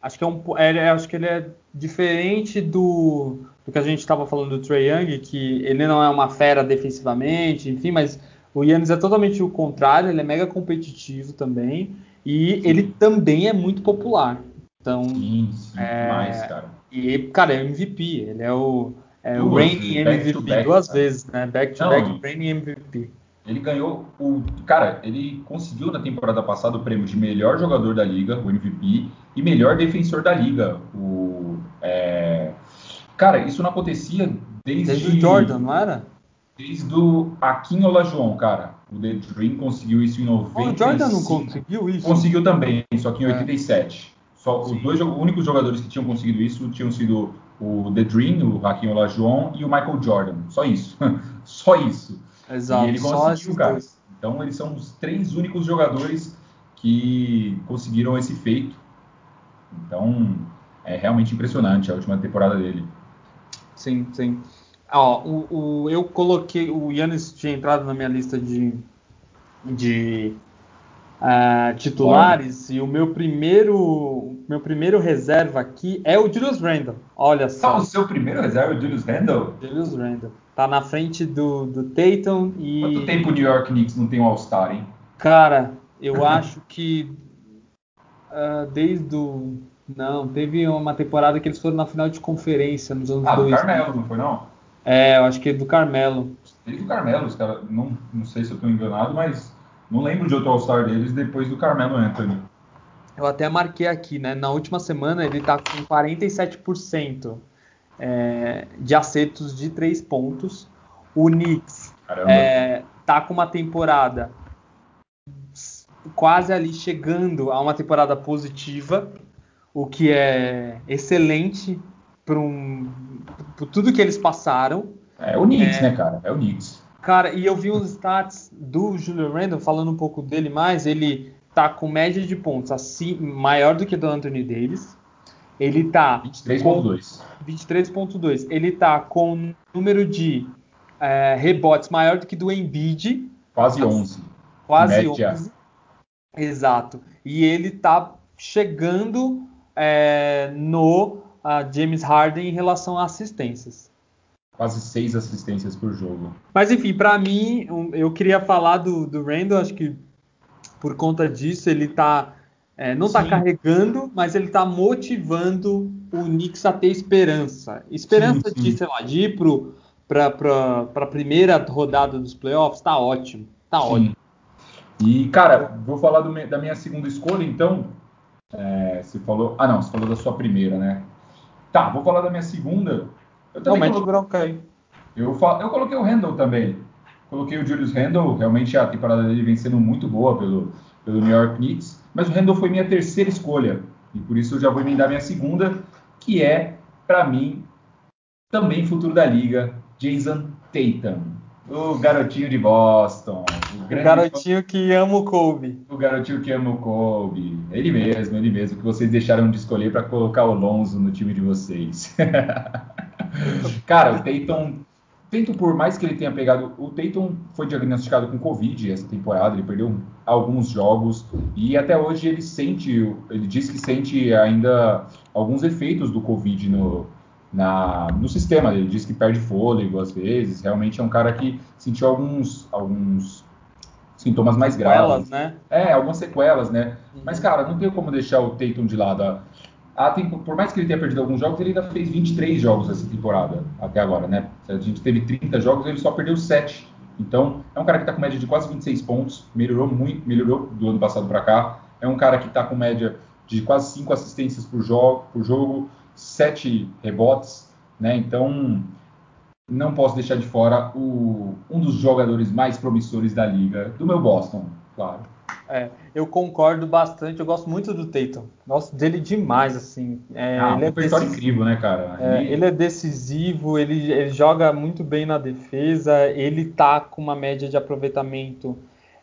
acho que é um, é, acho que ele é diferente do, do que a gente estava falando do Trey Young, que ele não é uma fera defensivamente, enfim, mas o Yannis é totalmente o contrário, ele é mega competitivo também e sim. ele também é muito popular. Então, sim, sim, é, demais, cara. E, cara, é MVP, ele é o, é o reigning MVP back, duas cara. vezes, né? Back to não, back reigning MVP. Ele ganhou o. Cara, ele conseguiu na temporada passada o prêmio de melhor jogador da liga, o MVP, e melhor defensor da liga. O, é... Cara, isso não acontecia desde. Desde o Jordan, não era? Desde o Akin Olajuwon, cara. O The Dream conseguiu isso em 90. Oh, o Jordan não conseguiu isso? Conseguiu também, só que em 87. É. Só os dois únicos jogadores que tinham conseguido isso tinham sido o The Dream, o Hakim Olajuwon e o Michael Jordan. Só isso. [laughs] só isso. Exato. E ele conseguiu, cara. Então eles são os três únicos jogadores que conseguiram esse feito. Então é realmente impressionante a última temporada dele. Sim, sim. Ó, o, o, eu coloquei. O Yannis tinha entrado na minha lista de, de uh, titulares e o meu primeiro meu primeiro reserva aqui é o Julius Randle. Olha só. Ah, o seu primeiro reserva é o Julius Randle? Julius Randle. Tá na frente do, do Tatum e. Quanto tempo o New York Knicks não tem um All-Star, hein? Cara, eu [laughs] acho que uh, desde o. Não, teve uma temporada que eles foram na final de conferência nos anos ah, 2000. Ah, Carmelo, não foi não? É, eu acho que é do Carmelo. Desde o Carmelo, os caras. Não, não sei se eu tô enganado, mas não lembro de outro All-Star deles depois do Carmelo Anthony. Eu até marquei aqui, né? Na última semana ele tá com 47% é, de acertos de três pontos. O Knicks é, tá com uma temporada quase ali chegando a uma temporada positiva, o que é excelente para um, tudo que eles passaram. É o Knicks, é, né, cara? É o Knicks. Cara, e eu vi uns stats do Julian Randle, falando um pouco dele mais, ele tá com média de pontos assim, maior do que do Anthony Davis. Ele tá 23.2. 23.2. Ele tá com número de é, rebotes maior do que do Embiid. Quase 11. Quase média. 11. Exato. E ele tá chegando é, no uh, James Harden em relação a assistências. quase seis assistências por jogo. Mas enfim, para mim, eu queria falar do, do Randall, acho que por conta disso ele tá é, não está carregando, mas ele está motivando o Knicks a ter esperança. Esperança sim, sim. de, sei lá, de ir para a primeira rodada dos playoffs, está ótimo. Tá sim. ótimo. E, cara, vou falar do, da minha segunda escolha, então. É, você falou. Ah, não, você falou da sua primeira, né? Tá, vou falar da minha segunda. Eu também não, coloquei, aí. Eu, eu coloquei o Randall também. Coloquei o Julius Randall. Realmente a temporada dele vem sendo muito boa pelo, pelo New York Knicks. Mas o Randall foi minha terceira escolha. E por isso eu já vou emendar minha segunda, que é, para mim, também futuro da liga, Jason Tatum. O garotinho de Boston. O, o garotinho que ama o Kobe. O garotinho que ama o Kobe. Ele mesmo, ele mesmo, que vocês deixaram de escolher para colocar o Lonzo no time de vocês. [laughs] Cara, o Tatum, Tatum, por mais que ele tenha pegado. O Tatum foi diagnosticado com Covid essa temporada, ele perdeu alguns jogos e até hoje ele sente, ele diz que sente ainda alguns efeitos do Covid no, na, no sistema. Ele diz que perde fôlego às vezes. Realmente é um cara que sentiu alguns, alguns sintomas mais sequelas, graves. né? É, algumas sequelas, né? Uhum. Mas, cara, não tem como deixar o Tatum de lado. Ah, tem, por mais que ele tenha perdido alguns jogos, ele ainda fez 23 jogos essa temporada, até agora, né? A gente teve 30 jogos, ele só perdeu 7. Então, é um cara que está com média de quase 26 pontos, melhorou muito, melhorou do ano passado para cá. É um cara que está com média de quase 5 assistências por jogo, por jogo sete rebotes, né? Então não posso deixar de fora o, um dos jogadores mais promissores da liga, do meu Boston, claro. É, eu concordo bastante, eu gosto muito do Tatum, gosto dele demais, assim. É, ah, ele um é incrível, né, cara? É, ele... ele... é decisivo, ele, ele, joga muito bem na defesa, ele tá com uma média de aproveitamento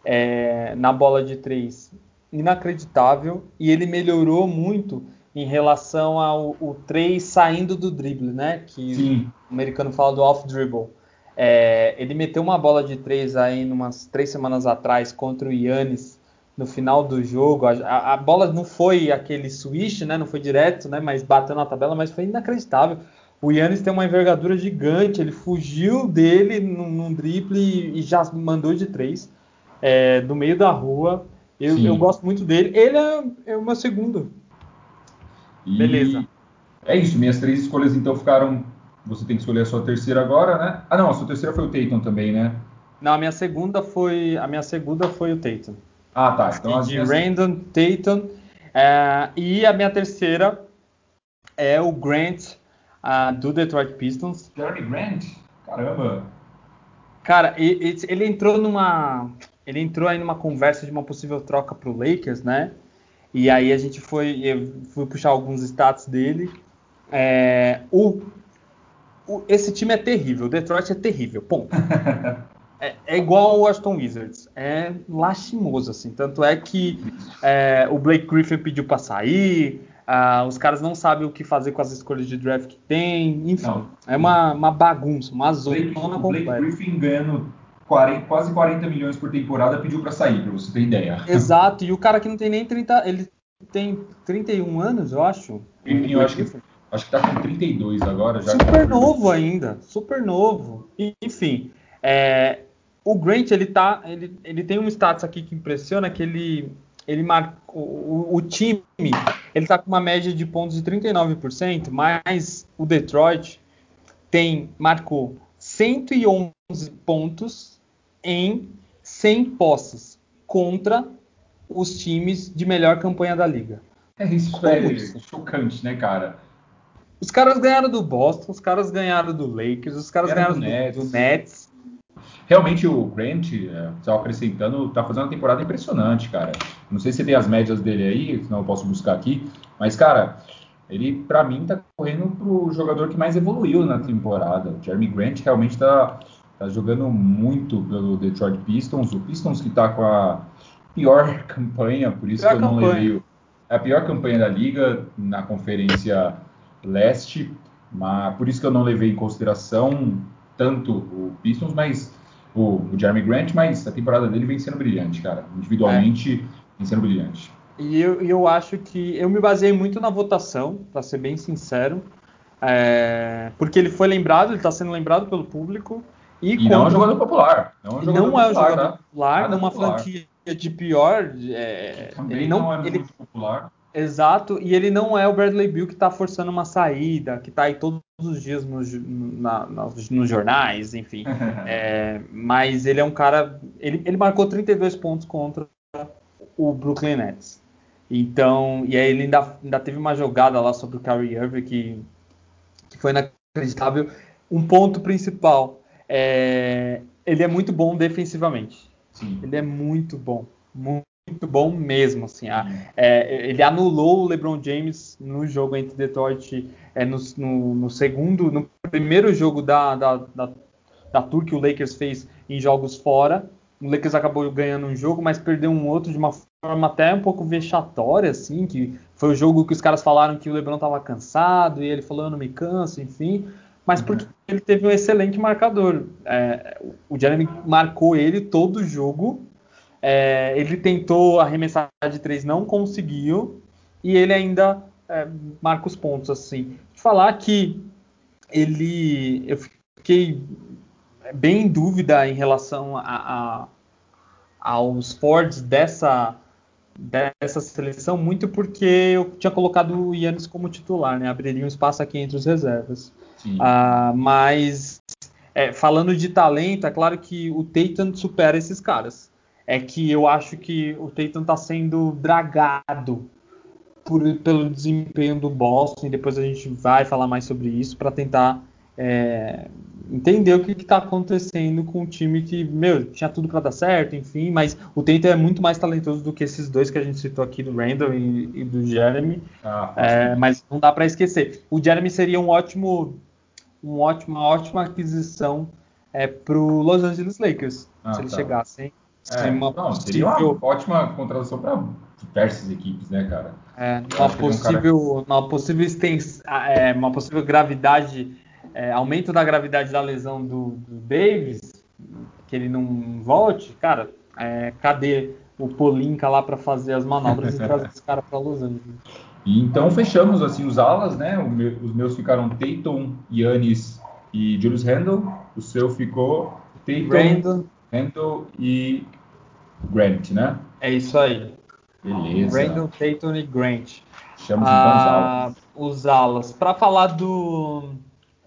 é, na bola de três inacreditável e ele melhorou muito em relação ao o 3 saindo do drible, né? Que Sim. O americano fala do off dribble. É, ele meteu uma bola de 3 aí umas três semanas atrás contra o Yannis no final do jogo. A, a, bola não foi aquele switch, né? Não foi direto, né? Mas bateu na tabela, mas foi inacreditável. O Yannis tem uma envergadura gigante, ele fugiu dele num, num drible e, e, já mandou de 3 é, do meio da rua. Eu, eu, gosto muito dele. Ele é, é o meu segundo e Beleza. É isso, minhas três escolhas então ficaram. Você tem que escolher a sua terceira agora, né? Ah, não, a sua terceira foi o Tatum também, né? Não, a minha segunda foi a minha segunda foi o Tatum. Ah, tá. Então as de minhas... Random, Tatum. É, e a minha terceira é o Grant uh, do Detroit Pistons. Jeremy Grant? Caramba! Cara, ele, ele entrou numa ele entrou aí numa conversa de uma possível troca para o Lakers, né? E aí a gente foi, eu fui puxar alguns status dele. É, o, o, esse time é terrível, o Detroit é terrível, ponto. é, é, igual o Aston Wizards, é lastimoso, assim. Tanto é que é, o Blake Griffin pediu para sair, uh, os caras não sabem o que fazer com as escolhas de draft que tem, enfim. Não. É uma, uma bagunça, uma zona completa. O Blake Griffin ganhando 40, quase 40 milhões por temporada pediu para sair, para você ter ideia. Exato, e o cara que não tem nem 30, ele tem 31 anos, eu acho. Enfim, eu acho que, acho que tá com 32 agora. Já super novo ainda, super novo. Enfim, é, o Grant, ele tá, ele, ele tem um status aqui que impressiona, que ele, ele marcou, o, o time, ele tá com uma média de pontos de 39%, mas o Detroit tem, marcou 111 pontos em 100 posses contra os times de melhor campanha da liga. É isso, Como é isso? chocante, né, cara? Os caras ganharam do Boston, os caras ganharam do Lakers, os caras ganharam do Nets. do Nets. Realmente o Grant, é, só acrescentando, tá fazendo uma temporada impressionante, cara. Não sei se tem as médias dele aí, senão eu posso buscar aqui. Mas, cara, ele, para mim, tá correndo pro jogador que mais evoluiu na temporada. O Jeremy Grant realmente tá Tá jogando muito pelo Detroit Pistons. O Pistons que tá com a pior [laughs] campanha, por isso pior que eu não campanha. levei o, é a pior campanha da liga na conferência leste, mas por isso que eu não levei em consideração tanto o Pistons, mas o, o Jeremy Grant, mas a temporada dele vem sendo brilhante, cara. Individualmente é. vem sendo brilhante. E eu, eu acho que eu me baseei muito na votação, para ser bem sincero. É, porque ele foi lembrado, ele está sendo lembrado pelo público. E, e não é um jogador popular. Não é um jogador, não popular, é um jogador tá? popular, numa popular. franquia de pior. É, ele não, não é ele, muito popular. Exato, e ele não é o Bradley Bill que está forçando uma saída, que está aí todos os dias nos, na, nos, nos jornais, enfim. [laughs] é, mas ele é um cara. Ele, ele marcou 32 pontos contra o Brooklyn Nets. Então, e aí ele ainda, ainda teve uma jogada lá sobre o Kyrie Irving que, que foi inacreditável. Um ponto principal, é, ele é muito bom defensivamente. Sim. Ele é muito bom, muito, muito bom mesmo. Assim, a, é, ele anulou o LeBron James no jogo entre Detroit, é, no, no, no, segundo, no primeiro jogo da, da, da, da tour que o Lakers fez em jogos fora. O Lakers acabou ganhando um jogo, mas perdeu um outro de uma forma até um pouco vexatória, assim, que foi o jogo que os caras falaram que o LeBron estava cansado e ele falou, eu não me canso, enfim. Mas uhum. porque ele teve um excelente marcador. É, o Jeremy marcou ele todo o jogo. É, ele tentou arremessar de três, não conseguiu. E ele ainda é, marca os pontos, assim. Falar que ele... Eu fiquei bem em dúvida em relação a, a, aos Fords dessa, dessa seleção, muito porque eu tinha colocado o Yannis como titular, né? Abriria um espaço aqui entre os reservas. Ah, mas é, falando de talento, é claro que o Tatum supera esses caras. É que eu acho que o Tatum está sendo dragado por, pelo desempenho do Boston, e depois a gente vai falar mais sobre isso para tentar é, entender o que está acontecendo com o time que, meu, tinha tudo para dar certo, enfim, mas o Tatum é muito mais talentoso do que esses dois que a gente citou aqui, do Randall e, e do Jeremy, ah, é, mas não dá para esquecer. O Jeremy seria um ótimo, um ótimo, uma ótima aquisição é, para o Los Angeles Lakers, ah, se eles tá. chegassem. É, uma não, seria uma ótima contratação para diversas equipes, né, cara? É, uma possível, um cara... uma possível extens... é, uma possível gravidade é, aumento da gravidade da lesão do, do, Davis, que ele não volte, cara, é, cadê o Polinka lá para fazer as manobras e [laughs] trazer esse cara para Los Angeles? E então fechamos assim os alas, né? Meu, os meus ficaram Tatum, Yannis e Julius Randle. O seu ficou Tatum, Randall, e Grant, né? É isso aí. Beleza. Randall, Tatum e Grant. Chama então os alas. Os alas. Para falar do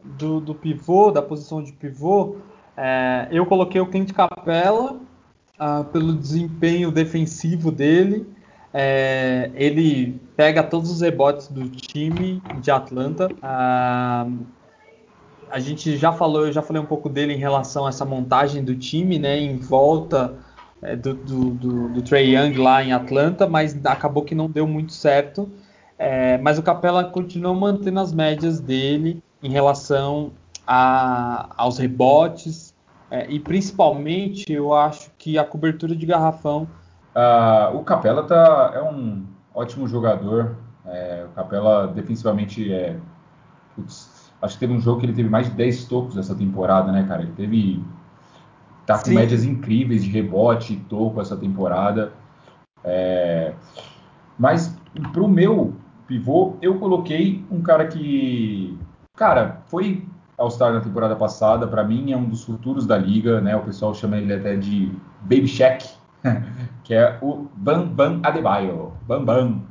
do, do pivô, da posição de pivô, é, eu coloquei o Clint Capella ah, pelo desempenho defensivo dele. É, ele pega todos os rebotes do time de Atlanta. Ah, a gente já falou, eu já falei um pouco dele em relação a essa montagem do time, né, em volta é, do, do, do, do Trey Young lá em Atlanta, mas acabou que não deu muito certo. É, mas o Capela continua mantendo as médias dele em relação a, aos rebotes é, e principalmente eu acho que a cobertura de garrafão. Uh, o Capela tá, é um ótimo jogador. É, o Capela defensivamente é. Putz, acho que teve um jogo que ele teve mais de 10 tocos essa temporada, né, cara? Ele teve. Tá com Sim. médias incríveis de rebote e toco essa temporada. É, mas pro meu pivô, eu coloquei um cara que Cara, foi All-Star na temporada passada, para mim é um dos futuros da liga, né? O pessoal chama ele até de Baby Shack, [laughs] que é o Bam Bam Adebayo. Bam Bam.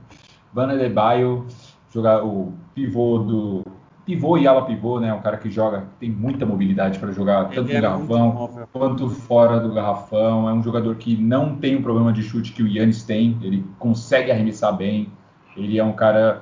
Bam Adebayo, jogar o pivô do pivô e ala pivô, né? Um cara que joga, tem muita mobilidade para jogar tanto ele no é garrafão quanto fora do garrafão. É um jogador que não tem o problema de chute que o Yannis tem. Ele consegue arremessar bem. Ele é um cara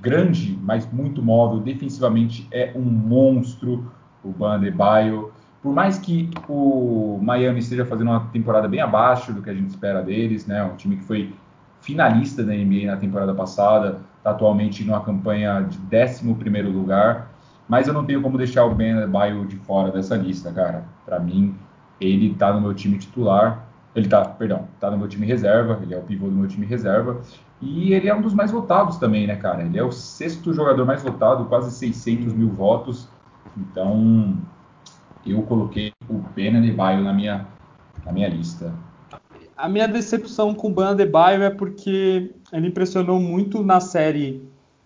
grande, mas muito móvel. Defensivamente é um monstro o Bandebaio. Por mais que o Miami esteja fazendo uma temporada bem abaixo do que a gente espera deles, né? Um time que foi finalista da NBA na temporada passada, está atualmente numa campanha de 11 lugar. Mas eu não tenho como deixar o Ben Adebayo de fora dessa lista, cara. Para mim, ele está no meu time titular. Ele tá, perdão, tá no meu time reserva, ele é o pivô do meu time reserva. E ele é um dos mais votados também, né, cara? Ele é o sexto jogador mais votado, quase 600 mil votos. Então, eu coloquei o de Baio na minha, na minha lista. A minha decepção com o Bana de Baio é porque ele impressionou muito na série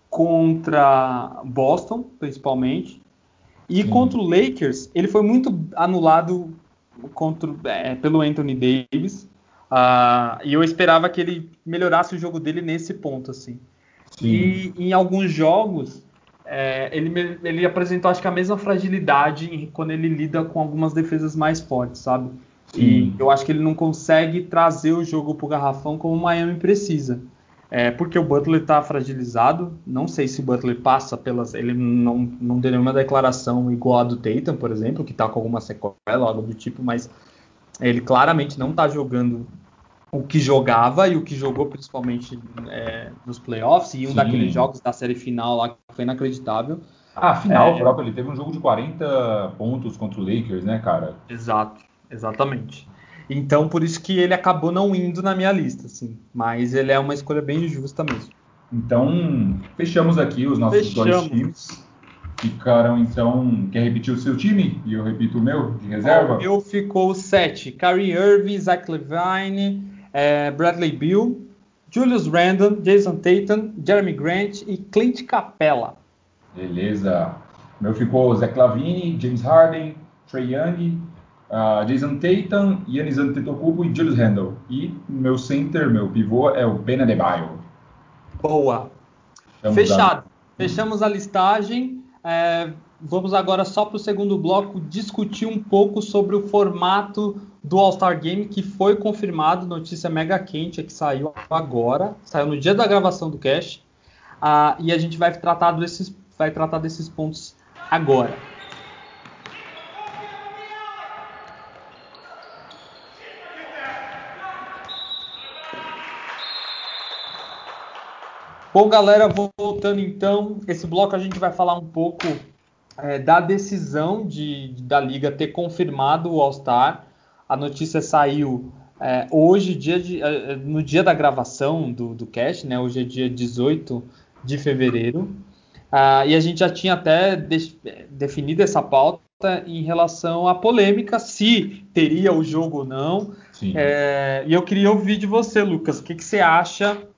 contra Boston, principalmente. E Sim. contra o Lakers, ele foi muito anulado contra, é, pelo Anthony Davis. Uh, e eu esperava que ele melhorasse o jogo dele nesse ponto, assim. Sim. E em alguns jogos, é, ele, ele apresentou, acho que a mesma fragilidade quando ele lida com algumas defesas mais fortes, sabe? E eu acho que ele não consegue trazer o jogo pro garrafão como o Miami precisa. É, porque o Butler está fragilizado. Não sei se o Butler passa pelas. Ele não, não deu nenhuma declaração igual a do Tatum, por exemplo, que está com alguma sequela, algo do tipo, mas ele claramente não está jogando o que jogava e o que jogou principalmente é, nos playoffs e um Sim. daqueles jogos da série final lá que foi inacreditável. Ah, final é, próprio, ele teve um jogo de 40 pontos contra o Lakers, né, cara? Exato, exatamente. Então, por isso que ele acabou não indo na minha lista, assim. Mas ele é uma escolha bem justa mesmo. Então, fechamos aqui os nossos fechamos. dois times. Ficaram, então. Quer repetir o seu time? E eu repito o meu, de reserva? O meu ficou 7. Kyrie Irving, Zach Levine, é, Bradley Bill, Julius Randle, Jason Tatum, Jeremy Grant e Clint Capella. Beleza. O meu ficou Zach Lavine, James Harden, Trey Young, uh, Jason Tatum, Yannis Antetokounmpo e Julius Randle. E meu center, meu pivô é o Ben Adebayo. Boa. Fechado. Fechamos a listagem. É, vamos agora só para o segundo bloco discutir um pouco sobre o formato do All-Star Game que foi confirmado, notícia mega quente que saiu agora, saiu no dia da gravação do cast, uh, e a gente vai tratar desses, vai tratar desses pontos agora. Bom, galera, voltando então, esse bloco a gente vai falar um pouco é, da decisão de, da liga ter confirmado o All-Star. A notícia saiu é, hoje, dia de, é, no dia da gravação do, do cast, né? Hoje é dia 18 de fevereiro. Ah, e a gente já tinha até de, definido essa pauta em relação à polêmica, se teria o jogo ou não. É, e eu queria ouvir de você, Lucas, o que, que você acha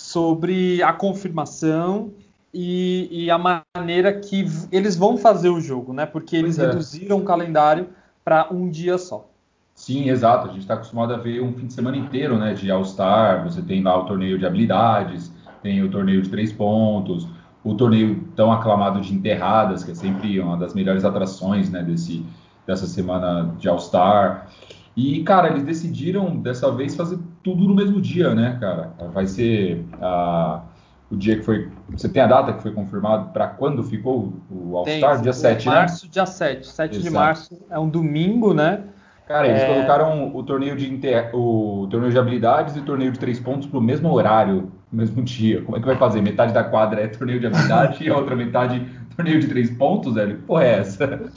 sobre a confirmação e, e, a maneira que eles vão fazer o jogo, né? Porque eles é. reduziram o calendário para um dia só. Sim, exato. A gente está acostumado a ver um fim de semana inteiro, né? De All-Star. Você tem lá o torneio de habilidades, tem o torneio de três pontos, o torneio tão aclamado de enterradas, que é sempre uma das melhores atrações, né? Desse, dessa semana de All-Star. E, cara, eles decidiram dessa vez fazer tudo no mesmo dia, né, cara? Vai ser a, o dia que foi. Você tem a data que foi confirmado para quando ficou o All-Star? Dia 7, né? Março, dia 7. 7 Exato. de março é um domingo, né? Cara, eles é... colocaram o torneio de inter... o torneio de habilidades e o torneio de três pontos para o mesmo horário, no mesmo [laughs] dia. Como é que vai fazer? Metade da quadra é torneio de habilidade e a outra metade torneio de três pontos, velho? Que porra é essa? [laughs]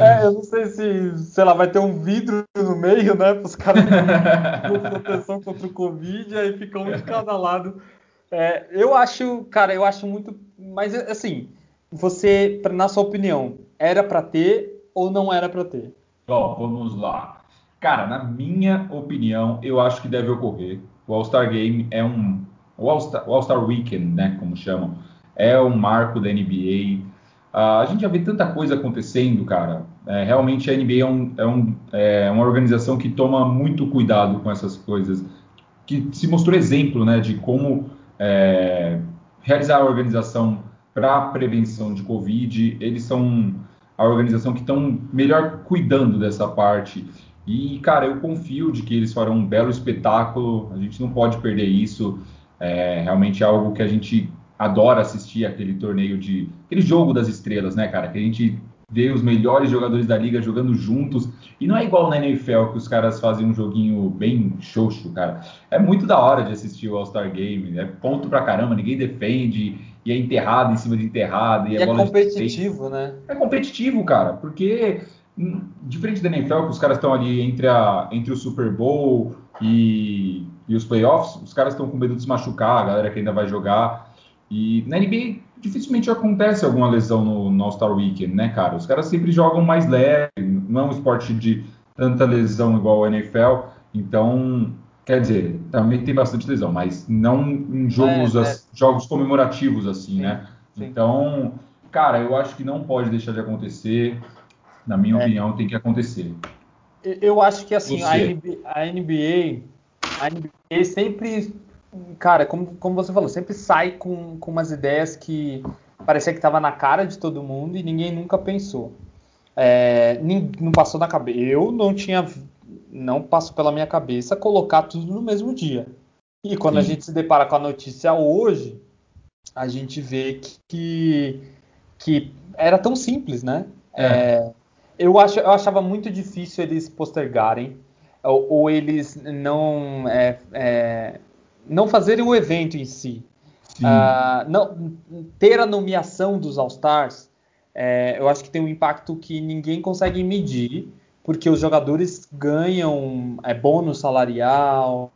É, eu não sei se, sei lá, vai ter um vidro no meio, né? Para os caras com [laughs] proteção contra o Covid, aí fica um de cada lado. É, eu acho, cara, eu acho muito. Mas assim, você, na sua opinião, era para ter ou não era para ter? Ó, vamos lá. Cara, na minha opinião, eu acho que deve ocorrer. O All-Star Game é um. O All-Star All Weekend, né? Como chamam. É um marco da NBA. Uh, a gente já vê tanta coisa acontecendo, cara. É, realmente a NBA é, um, é, um, é, uma organização que toma muito cuidado com essas coisas. Que se mostrou exemplo, né? De como é, realizar a organização para prevenção de Covid. Eles são a organização que estão melhor cuidando dessa parte. E, cara, eu confio de que eles farão um belo espetáculo, a gente não pode perder isso. É realmente é algo que a gente adora assistir aquele torneio de. aquele jogo das estrelas, né, cara? Que a gente vê os melhores jogadores da liga jogando juntos. E não é igual na NFL que os caras fazem um joguinho bem xoxo, cara. É muito da hora de assistir o All-Star Game. É ponto pra caramba, ninguém defende e é enterrado em cima de enterrado. E, é competitivo, né? É competitivo, cara, porque hum, diferente da NFL, que os caras estão ali entre, a, entre o Super Bowl e, e os playoffs, os caras estão com medo de se machucar, a galera que ainda vai jogar. E na NBA dificilmente acontece alguma lesão no, no All-Star Weekend, né, cara? Os caras sempre jogam mais leve, não é um esporte de tanta lesão igual o NFL. Então, Quer dizer, também tem bastante lesão, mas não em jogos, é, é. jogos comemorativos assim, sim, né? Sim. Então, cara, eu acho que não pode deixar de acontecer. Na minha é. opinião, tem que acontecer. Eu acho que assim, a NBA, a NBA, a NBA sempre, cara, como, como você falou, sempre sai com, com umas ideias que parecia que estava na cara de todo mundo e ninguém nunca pensou. É, não passou na cabeça. Eu não tinha, não passou pela minha cabeça colocar tudo no mesmo dia. E quando Sim. a gente se depara com a notícia hoje, a gente vê que, que era tão simples, né? É. É, eu, acho, eu achava muito difícil eles postergarem ou, ou eles não, é, é, não fazerem o evento em si. Uh, não, ter a nomeação dos All-Stars, é, eu acho que tem um impacto que ninguém consegue medir, porque os jogadores ganham é, bônus salarial,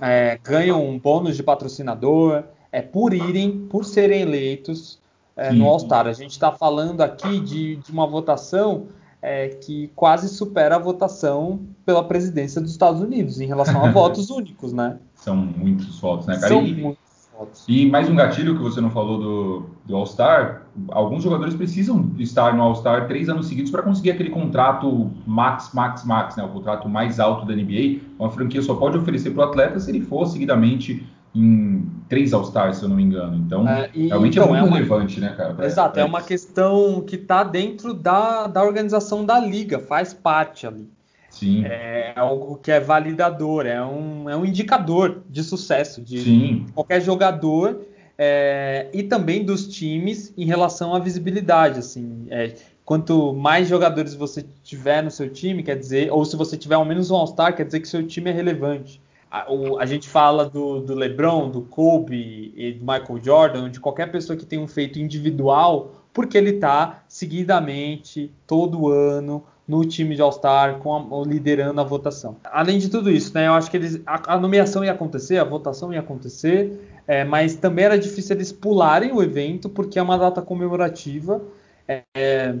é, ganham um bônus de patrocinador, é, por irem, por serem eleitos é, no All-Star. A gente está falando aqui de, de uma votação é, que quase supera a votação pela presidência dos Estados Unidos em relação a [laughs] votos únicos, né? São muitos votos, né, cara? São e, muitos votos. E mais um gatilho que você não falou do, do All-Star: alguns jogadores precisam estar no All-Star três anos seguidos para conseguir aquele contrato max, max, max, né? O contrato mais alto da NBA. Uma franquia só pode oferecer para o atleta se ele for seguidamente em três All-Stars, se eu não me engano. Então, é, e, realmente é então, é muito é uma, relevante, né, cara? Pra, exato, pra é uma questão que está dentro da, da organização da liga, faz parte ali. Sim. É algo que é validador, é um, é um indicador de sucesso de Sim. qualquer jogador é, e também dos times em relação à visibilidade. Assim, é, quanto mais jogadores você tiver no seu time, quer dizer, ou se você tiver ao menos um All-Star, quer dizer que seu time é relevante a, o, a gente fala do, do, LeBron, do Kobe e do Michael Jordan, de qualquer pessoa que tem um feito individual, porque ele está seguidamente, todo ano, no time de All-Star, liderando a votação. Além de tudo isso, né, eu acho que eles, a, a nomeação ia acontecer, a votação ia acontecer, é, mas também era difícil eles pularem o evento, porque é uma data comemorativa. É, é,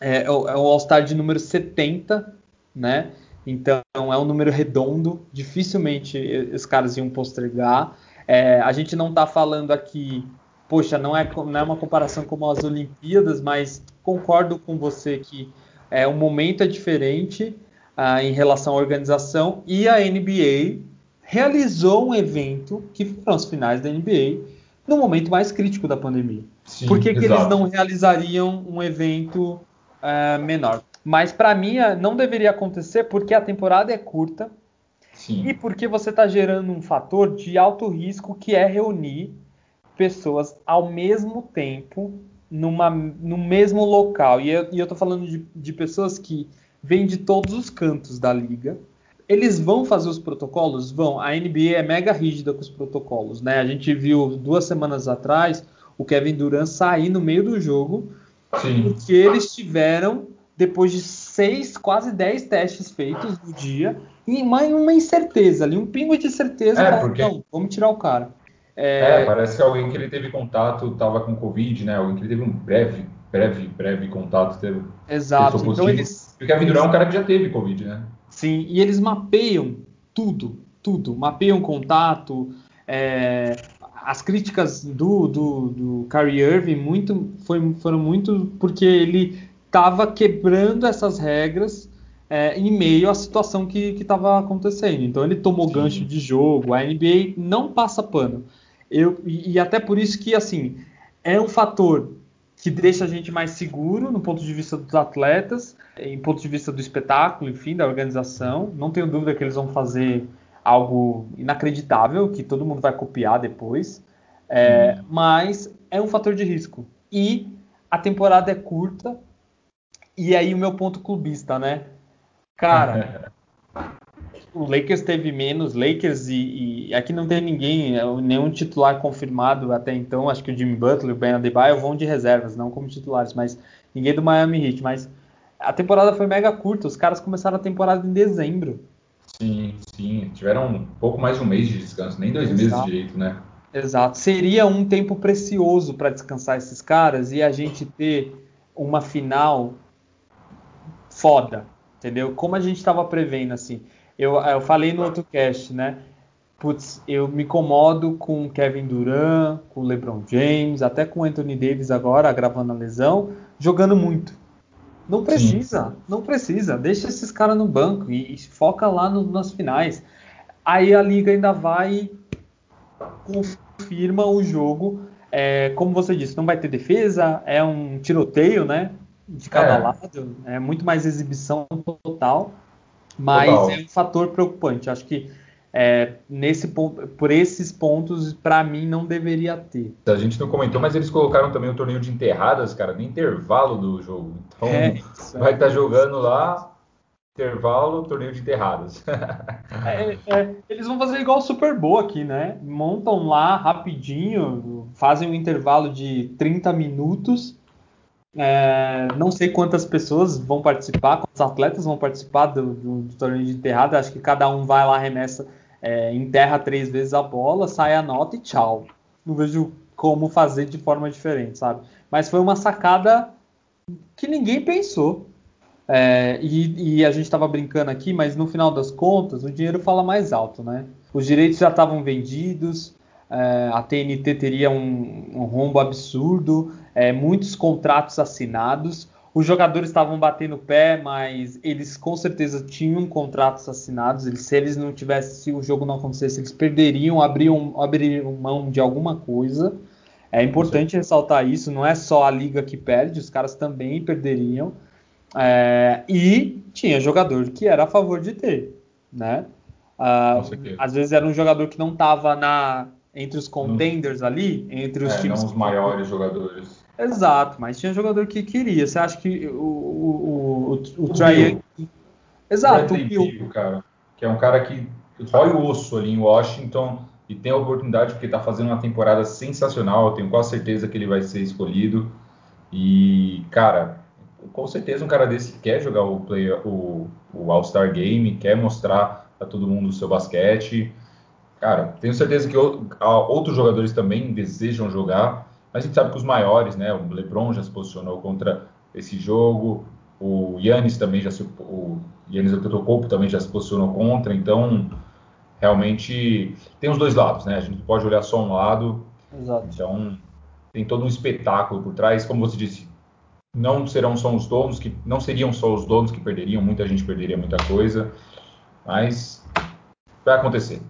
é o, é o All-Star de número 70, né? Então é um número redondo, dificilmente os caras iam postergar. É, a gente não está falando aqui, poxa, não é, não é uma comparação como as Olimpíadas, mas concordo com você que é, o momento é diferente ah, em relação à organização e a NBA realizou um evento que foram as finais da NBA no momento mais crítico da pandemia. Sim, Por que, que eles não realizariam um evento é, menor? Mas para mim eh, não deveria acontecer porque a temporada é curta Sim. e porque você está gerando um fator de alto risco que é reunir pessoas ao mesmo tempo numa, no mesmo local. E eu, estou falando de, de pessoas que vêm de todos os cantos da liga. Eles vão fazer os protocolos? Vão. A NBA é mega rígida com os protocolos, né? A gente viu duas semanas atrás o Kevin Durant sair no meio do jogo Sim. porque eles tiveram depois de seis, quase dez testes feitos no dia, e uma, uma incerteza ali, um pingo de certeza. É, porque... Não, vamos tirar o cara. É... é... parece que alguém que ele teve contato estava com Covid, né? Alguém que ele teve um breve, breve, breve contato. Teve, Exato. Então eles... Porque a Vidurão é um cara que já teve Covid, né? Sim, e eles mapeiam tudo, tudo. Mapeiam contato, é, as críticas do, do, do Kyrie Irving muito, foi, foram muito porque ele estava quebrando essas regras é, em meio à situação que estava acontecendo. Então ele tomou Sim. gancho de jogo, a NBA não passa pano. Eu, e, e, até por isso que assim é um fator que deixa a gente mais seguro no ponto de vista dos atletas, em ponto de vista do espetáculo, enfim, da organização. Não tenho dúvida que eles vão fazer algo inacreditável que todo mundo vai copiar depois. É, mas é um fator de risco. E a temporada é curta, e aí o meu ponto clubista, né? Cara, [laughs] o Lakers teve menos, Lakers e, e, aqui não tem ninguém, é, nenhum titular confirmado até então. Acho que o Jimmy Butler, o Ben Adebayo vão de reservas, não como titulares, mas ninguém do Miami Heat. Mas a temporada foi mega curta, os caras começaram a temporada em dezembro. Sim, sim, tiveram um pouco mais de um mês de descanso, nem dois Exato. meses direito, né? Exato, seria um tempo precioso para descansar esses caras e a gente ter uma final foda, entendeu? Como a gente estava prevendo, assim. Eu, eu falei no outro cast, né? Putz, eu me incomodo com Kevin Durant, com LeBron James, até com Anthony Davis agora, gravando a lesão, jogando muito. Não precisa, Sim. não precisa. Deixa esses caras no banco e, e foca lá no, nas finais. Aí a liga ainda vai confirma o jogo. É, como você disse, não vai ter defesa, é um tiroteio, né? De cada é. lado, é muito mais exibição total, mas total. é um fator preocupante. Acho que é, nesse por esses pontos, para mim, não deveria ter. A gente não comentou, mas eles colocaram também o torneio de enterradas, cara, no intervalo do jogo. Então, é, [laughs] vai estar tá jogando lá, intervalo, torneio de enterradas. é, é, eles vão fazer igual o Super Bowl aqui, né? Montam lá rapidinho, fazem um intervalo de 30 minutos. É, não sei quantas pessoas vão participar, quantos atletas vão participar do, do, do torneio de enterrada. Acho que cada um vai lá, remessa é, enterra três vezes a bola, sai a nota e tchau. Não vejo como fazer de forma diferente, sabe? Mas foi uma sacada que ninguém pensou. É, e, e, a gente estava brincando aqui, mas no final das contas, o dinheiro fala mais alto, né? Os direitos já estavam vendidos, é, a TNT teria um, um rombo absurdo, é, muitos contratos assinados. Os jogadores estavam batendo o pé, mas eles com certeza tinham contratos assinados. Eles, se eles não tivessem, se o jogo não acontecesse, eles perderiam, abriam, abririam mão de alguma coisa. É importante ressaltar isso. Não é só a liga que perde, os caras também perderiam. É, e tinha jogador que era a favor de ter, né? Uh, às vezes era um jogador que não estava na entre os contenders ali, entre os é, times. Não os maiores jogadores. Exato, mas tinha jogador que queria. Você acha que o, o, o, o, o Trae... Exato, o Bill. cara, que é um cara que rói o osso ali em Washington e tem a oportunidade porque está fazendo uma temporada sensacional. Eu tenho quase certeza que ele vai ser escolhido. E, cara, com certeza um cara desse quer jogar o, play, o, o All-Star Game, quer mostrar a todo mundo o seu basquete. Cara, tenho certeza que outros jogadores também desejam jogar. Mas a gente sabe que os maiores, né? O LeBron já se posicionou contra esse jogo, o Yannis também já se, o Yannis Antetokounmpo também já se posicionou contra. Então, realmente tem os dois lados, né? A gente pode olhar só um lado. Exato. Então, tem todo um espetáculo por trás, como você disse. Não serão só os donos que não seriam só os donos que perderiam, muita gente perderia muita coisa, mas vai acontecer.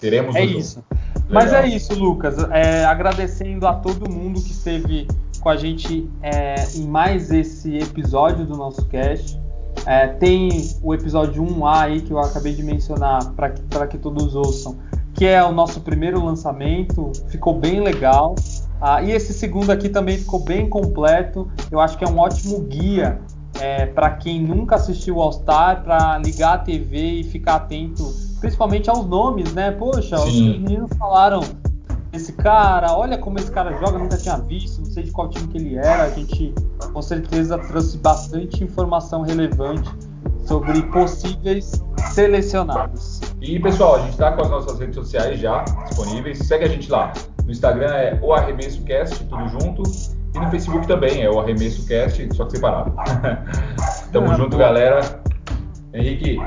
Teremos é isso. Jogo. Mas é isso, Lucas. É, agradecendo a todo mundo que esteve com a gente é, em mais esse episódio do nosso cast. É, tem o episódio 1A aí que eu acabei de mencionar para que, que todos ouçam, que é o nosso primeiro lançamento. Ficou bem legal. Ah, e esse segundo aqui também ficou bem completo. Eu acho que é um ótimo guia é, para quem nunca assistiu All Star, para ligar a TV e ficar atento principalmente aos nomes, né? Poxa, Sim. os meninos falaram esse cara, olha como esse cara joga, nunca tinha visto, não sei de qual time que ele era. A gente com certeza trouxe bastante informação relevante sobre possíveis selecionados. E pessoal, a gente está com as nossas redes sociais já disponíveis. Segue a gente lá. No Instagram é o Arremesso Cast, tudo junto. E no Facebook também é o Arremesso Cast, só que separado. [laughs] Tamo é, junto, boa. galera. Henrique,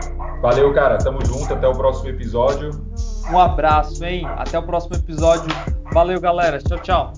valeu, cara. Tamo junto. Até o próximo episódio. Um abraço, hein? Até o próximo episódio. Valeu, galera. Tchau, tchau.